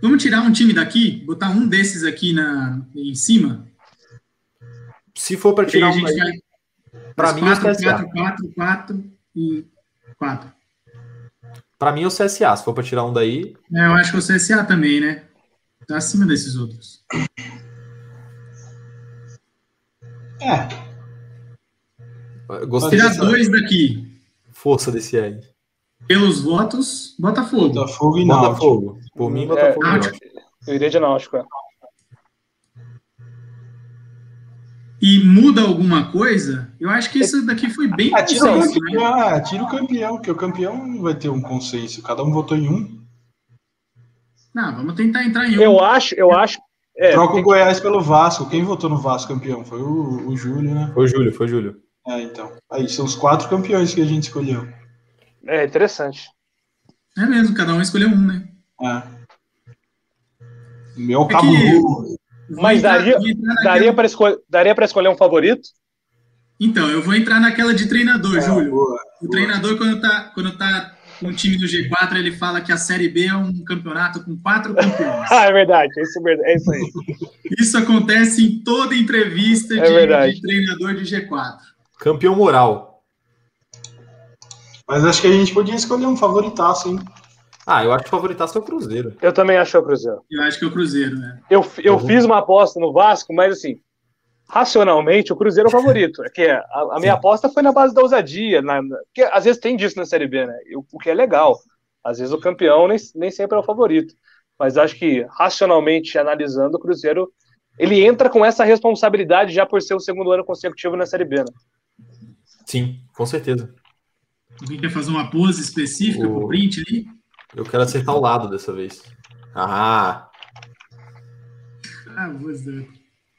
Vamos tirar um time daqui, botar um desses aqui na, em cima? Se for para tirar um. Para mim, 4, é o CSA. 4, 4, 4 e 4. Para mim, é o CSA. Se for para tirar um daí. É, eu acho que é o CSA também, né? Tá acima desses outros. É. Gostei Tirar dois daqui. Força desse aí. Pelos votos, Botafogo. Botafogo e Botafogo. Por mim, Botafogo. É, eu iria de Náutico. É. E muda alguma coisa? Eu acho que isso daqui foi bem (laughs) ah, tira, o campeão, né? ah, tira o campeão, porque o campeão vai ter um consenso. Cada um votou em um. Não, vamos tentar entrar em um. Eu acho, eu acho. É, Troca o Goiás que... pelo Vasco. Quem votou no Vasco campeão? Foi o, o Júlio, né? Foi o Júlio, foi o Júlio. É, então. Aí são os quatro campeões que a gente escolheu. É interessante. É mesmo, cada um escolheu um, né? É. Meu é cabo que... Mas daria, daria para escolher, daria escolher um favorito? Então, eu vou entrar naquela de treinador, é, Júlio. Boa, o boa. treinador, quando tá, quando tá com o time do G4, ele fala que a Série B é um campeonato com quatro campeões. (laughs) ah, é verdade, é isso, é isso aí. Isso acontece em toda entrevista é de, de treinador de G4. Campeão moral. Mas acho que a gente podia escolher um favoritaço, hein? Ah, eu acho que o favoritaço é o Cruzeiro. Eu também acho que é o Cruzeiro. Eu acho que é o Cruzeiro, né? Eu, eu uhum. fiz uma aposta no Vasco, mas assim, racionalmente, o Cruzeiro é o (laughs) favorito. É que a, a minha aposta foi na base da ousadia, na, porque às vezes tem disso na Série B, né? O, que é legal. Às vezes o campeão nem, nem sempre é o favorito. Mas acho que, racionalmente analisando, o Cruzeiro ele entra com essa responsabilidade já por ser o segundo ano consecutivo na Série B, né? Sim, com certeza. Alguém quer fazer uma pose específica o... pro print ali? Eu quero acertar o lado dessa vez. Ah! Ah, você.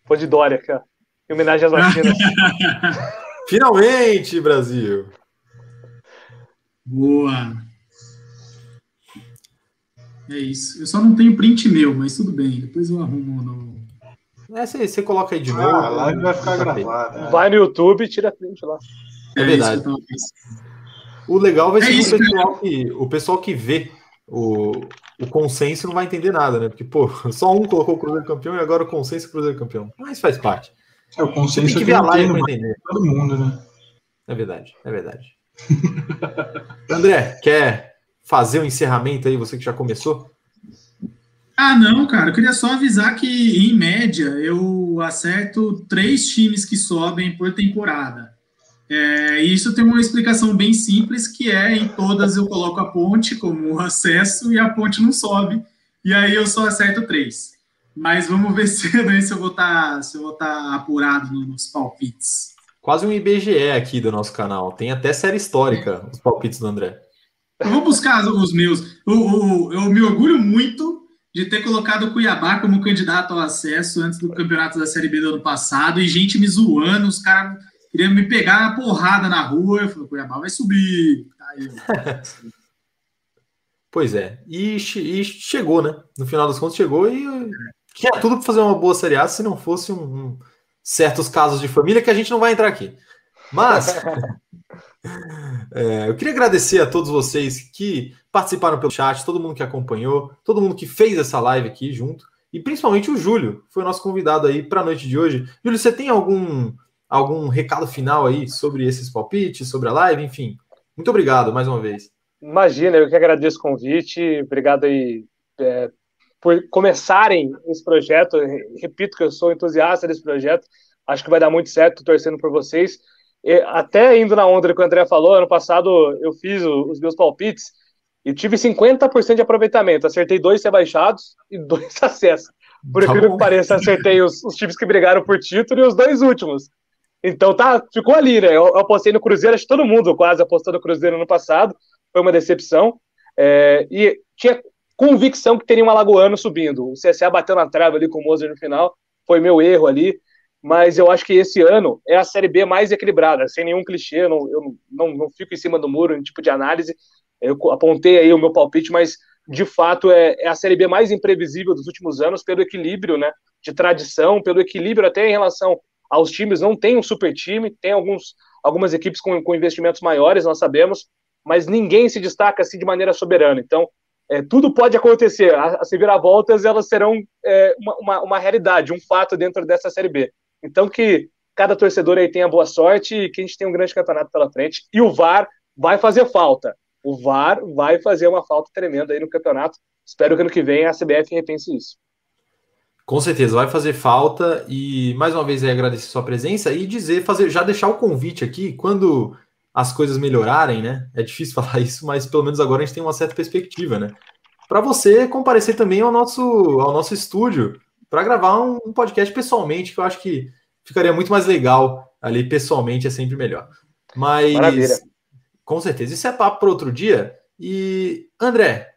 Pô de Dória, cara. Em homenagem às vacinas. (laughs) Finalmente, Brasil! Boa! É isso. Eu só não tenho print meu, mas tudo bem. Depois eu arrumo no. É, você, você coloca aí de novo. Ah, a live vai ficar gravada. É. Vai no YouTube e tira print lá. É, é verdade. O legal vai ser é isso, o, pessoal que, o pessoal que vê o, o consenso não vai entender nada, né? Porque, pô, (laughs) só um colocou o Cruzeiro campeão e agora o consenso é Cruzeiro campeão. Mas faz parte. É, o consenso tem que ver a live para entender. Todo mundo, né? É verdade, é verdade. (laughs) André, quer fazer o um encerramento aí, você que já começou? Ah, não, cara. Eu queria só avisar que, em média, eu acerto três times que sobem por temporada. É, isso tem uma explicação bem simples, que é em todas eu coloco a ponte como (laughs) acesso e a ponte não sobe, e aí eu só acerto três. Mas vamos ver (laughs) se, né, se eu vou estar tá, tá apurado nos palpites. Quase um IBGE aqui do nosso canal. Tem até série histórica, os palpites do André. Eu vou buscar os meus. Eu, eu, eu me orgulho muito de ter colocado o Cuiabá como candidato ao acesso antes do campeonato da Série B do ano passado, e gente me zoando, os caras queria me pegar na porrada na rua. Eu falei, Cuiabá vai subir. Aí, (laughs) pois é. E, e, chegou, né? No final das contas, chegou e tinha tudo para fazer uma boa Série A se não fosse um, um, certos casos de família que a gente não vai entrar aqui. Mas (laughs) é, eu queria agradecer a todos vocês que participaram pelo chat, todo mundo que acompanhou, todo mundo que fez essa live aqui junto, e principalmente o Júlio, que foi o nosso convidado aí para a noite de hoje. Júlio, você tem algum algum recado final aí sobre esses palpites, sobre a live, enfim. Muito obrigado mais uma vez. Imagina, eu que agradeço o convite, obrigado aí é, por começarem esse projeto. Repito que eu sou entusiasta desse projeto, acho que vai dar muito certo, torcendo por vocês. E, até indo na onda que o André falou, ano passado eu fiz os meus palpites e tive 50% de aproveitamento. Acertei dois rebaixados e dois (laughs) acessos. Por tá incrível que pareça, acertei os, os times que brigaram por título e os dois últimos. Então tá, ficou ali, né? Eu, eu apostei no Cruzeiro, acho que todo mundo quase apostou no Cruzeiro no passado, foi uma decepção. É, e tinha convicção que teria um Alagoano subindo. O CSA bateu na trave ali com o Moser no final, foi meu erro ali. Mas eu acho que esse ano é a Série B mais equilibrada, sem nenhum clichê. Eu não, eu não, não fico em cima do muro em tipo de análise. Eu apontei aí o meu palpite, mas de fato é, é, a Série B mais imprevisível dos últimos anos pelo equilíbrio, né? De tradição, pelo equilíbrio até em relação aos times. Não tem um super time, tem alguns, algumas equipes com, com investimentos maiores, nós sabemos, mas ninguém se destaca assim de maneira soberana. Então, é, tudo pode acontecer. As reviravoltas elas serão é, uma, uma, realidade, um fato dentro dessa Série B. Então, que cada torcedor aí tenha boa sorte e que a gente tenha um grande campeonato pela frente. E o VAR vai fazer falta. O VAR vai fazer uma falta tremenda aí no campeonato. Espero que ano que vem a CBF repense isso. Com certeza, vai fazer falta. E mais uma vez agradecer sua presença e dizer, fazer, já deixar o convite aqui, quando as coisas melhorarem, né? É difícil (laughs) falar isso, mas pelo menos agora a gente tem uma certa perspectiva, né? Para você comparecer também ao nosso, ao nosso estúdio para gravar um, um, podcast pessoalmente, que eu acho que ficaria muito mais legal ali pessoalmente, é sempre melhor. Mas Maravilha. com certeza, isso é papo para outro dia. E André,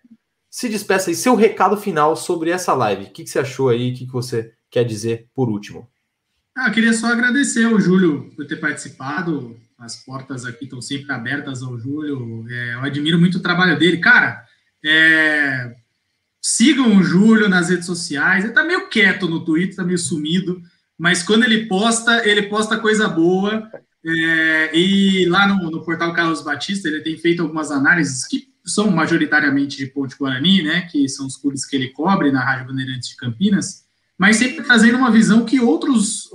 se despeça aí, seu recado final sobre essa live. O que, que você achou aí? O que, que você quer dizer por último? Ah, eu queria só agradecer ao Júlio por ter participado. As portas aqui estão sempre abertas ao Júlio. É, eu admiro muito o trabalho dele. Cara, é, sigam o Júlio nas redes sociais. Ele tá meio quieto no Twitter, tá meio sumido, mas quando ele posta, ele posta coisa boa. É, e lá no, no, portal Carlos Batista, ele tem feito algumas análises que são majoritariamente de Ponte Guarani, né, que são os clubes que ele cobre na Rádio Bandeirantes de Campinas, mas sempre trazendo uma visão que outros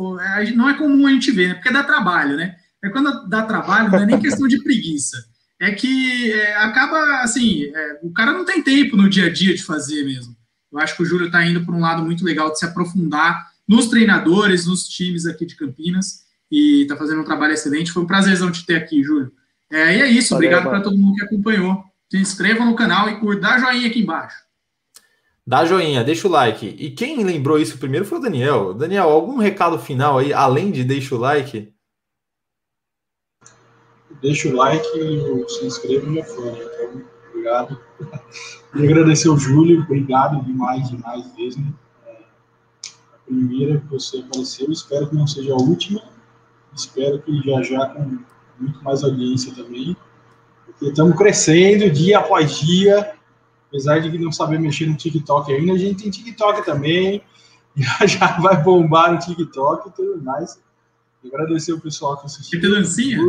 não é comum a gente ver, né, porque dá trabalho, né? É quando dá trabalho, não é nem questão de preguiça. É que é, acaba, assim, é, o cara não tem tempo no dia a dia de fazer mesmo. Eu acho que o Júlio está indo para um lado muito legal de se aprofundar nos treinadores, nos times aqui de Campinas, e está fazendo um trabalho excelente. Foi um prazerzão te ter aqui, Júlio. É, e é isso, Valeu, obrigado para todo mundo que acompanhou. Se inscreva no canal e curta, dá joinha aqui embaixo. Dá joinha, deixa o like. E quem lembrou isso primeiro foi o Daniel. Daniel, algum recado final aí, além de deixa o like? deixa o like e se inscreva já foi. Então, obrigado. (laughs) E agradecer ao Júlio, obrigado demais, demais mesmo. É, a primeira que você apareceu, espero que não seja a última. Espero que já já com muito mais audiência também. Estamos crescendo dia após dia. Apesar de não saber mexer no TikTok ainda, a gente tem TikTok também. (laughs) Já, já vai bombar no TikTok e tudo mais. Agradecer o pessoal que assistiu. Tem dancinha?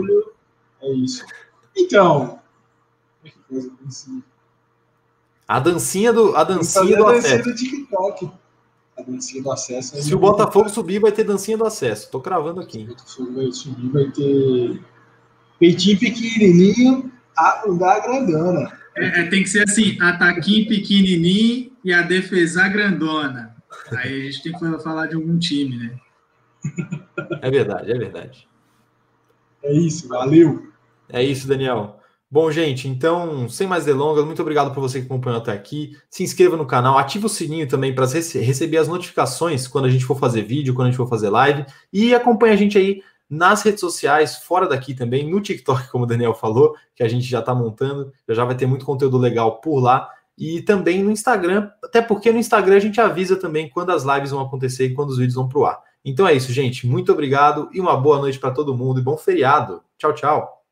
É isso. Então. A dancinha do, a dancinha do a acesso. Dancinha do TikTok. A dancinha do acesso. Se o Botafogo subir, vai ter dancinha do acesso. Tô cravando aqui. Se o Botafogo vai subir, vai ter peitinho pequenininho, a da grandona. É, é, tem que ser assim, ataquinho pequenininho e a defesa grandona. Aí a gente tem que falar de algum time, né? É verdade, é verdade. É isso, valeu. É isso, Daniel. Bom, gente, então, sem mais delongas, muito obrigado por você que acompanhou até aqui. Se inscreva no canal, ative o sininho também para receber as notificações quando a gente for fazer vídeo, quando a gente for fazer live. E acompanhe a gente aí nas redes sociais, fora daqui também, no TikTok, como o Daniel falou, que a gente já está montando, já, vai ter muito conteúdo legal por lá. E também no Instagram, até porque no Instagram a gente avisa também quando as lives vão acontecer e quando os vídeos vão para o ar. Então é isso, gente. Muito obrigado e uma boa noite para todo mundo e bom feriado. Tchau, tchau.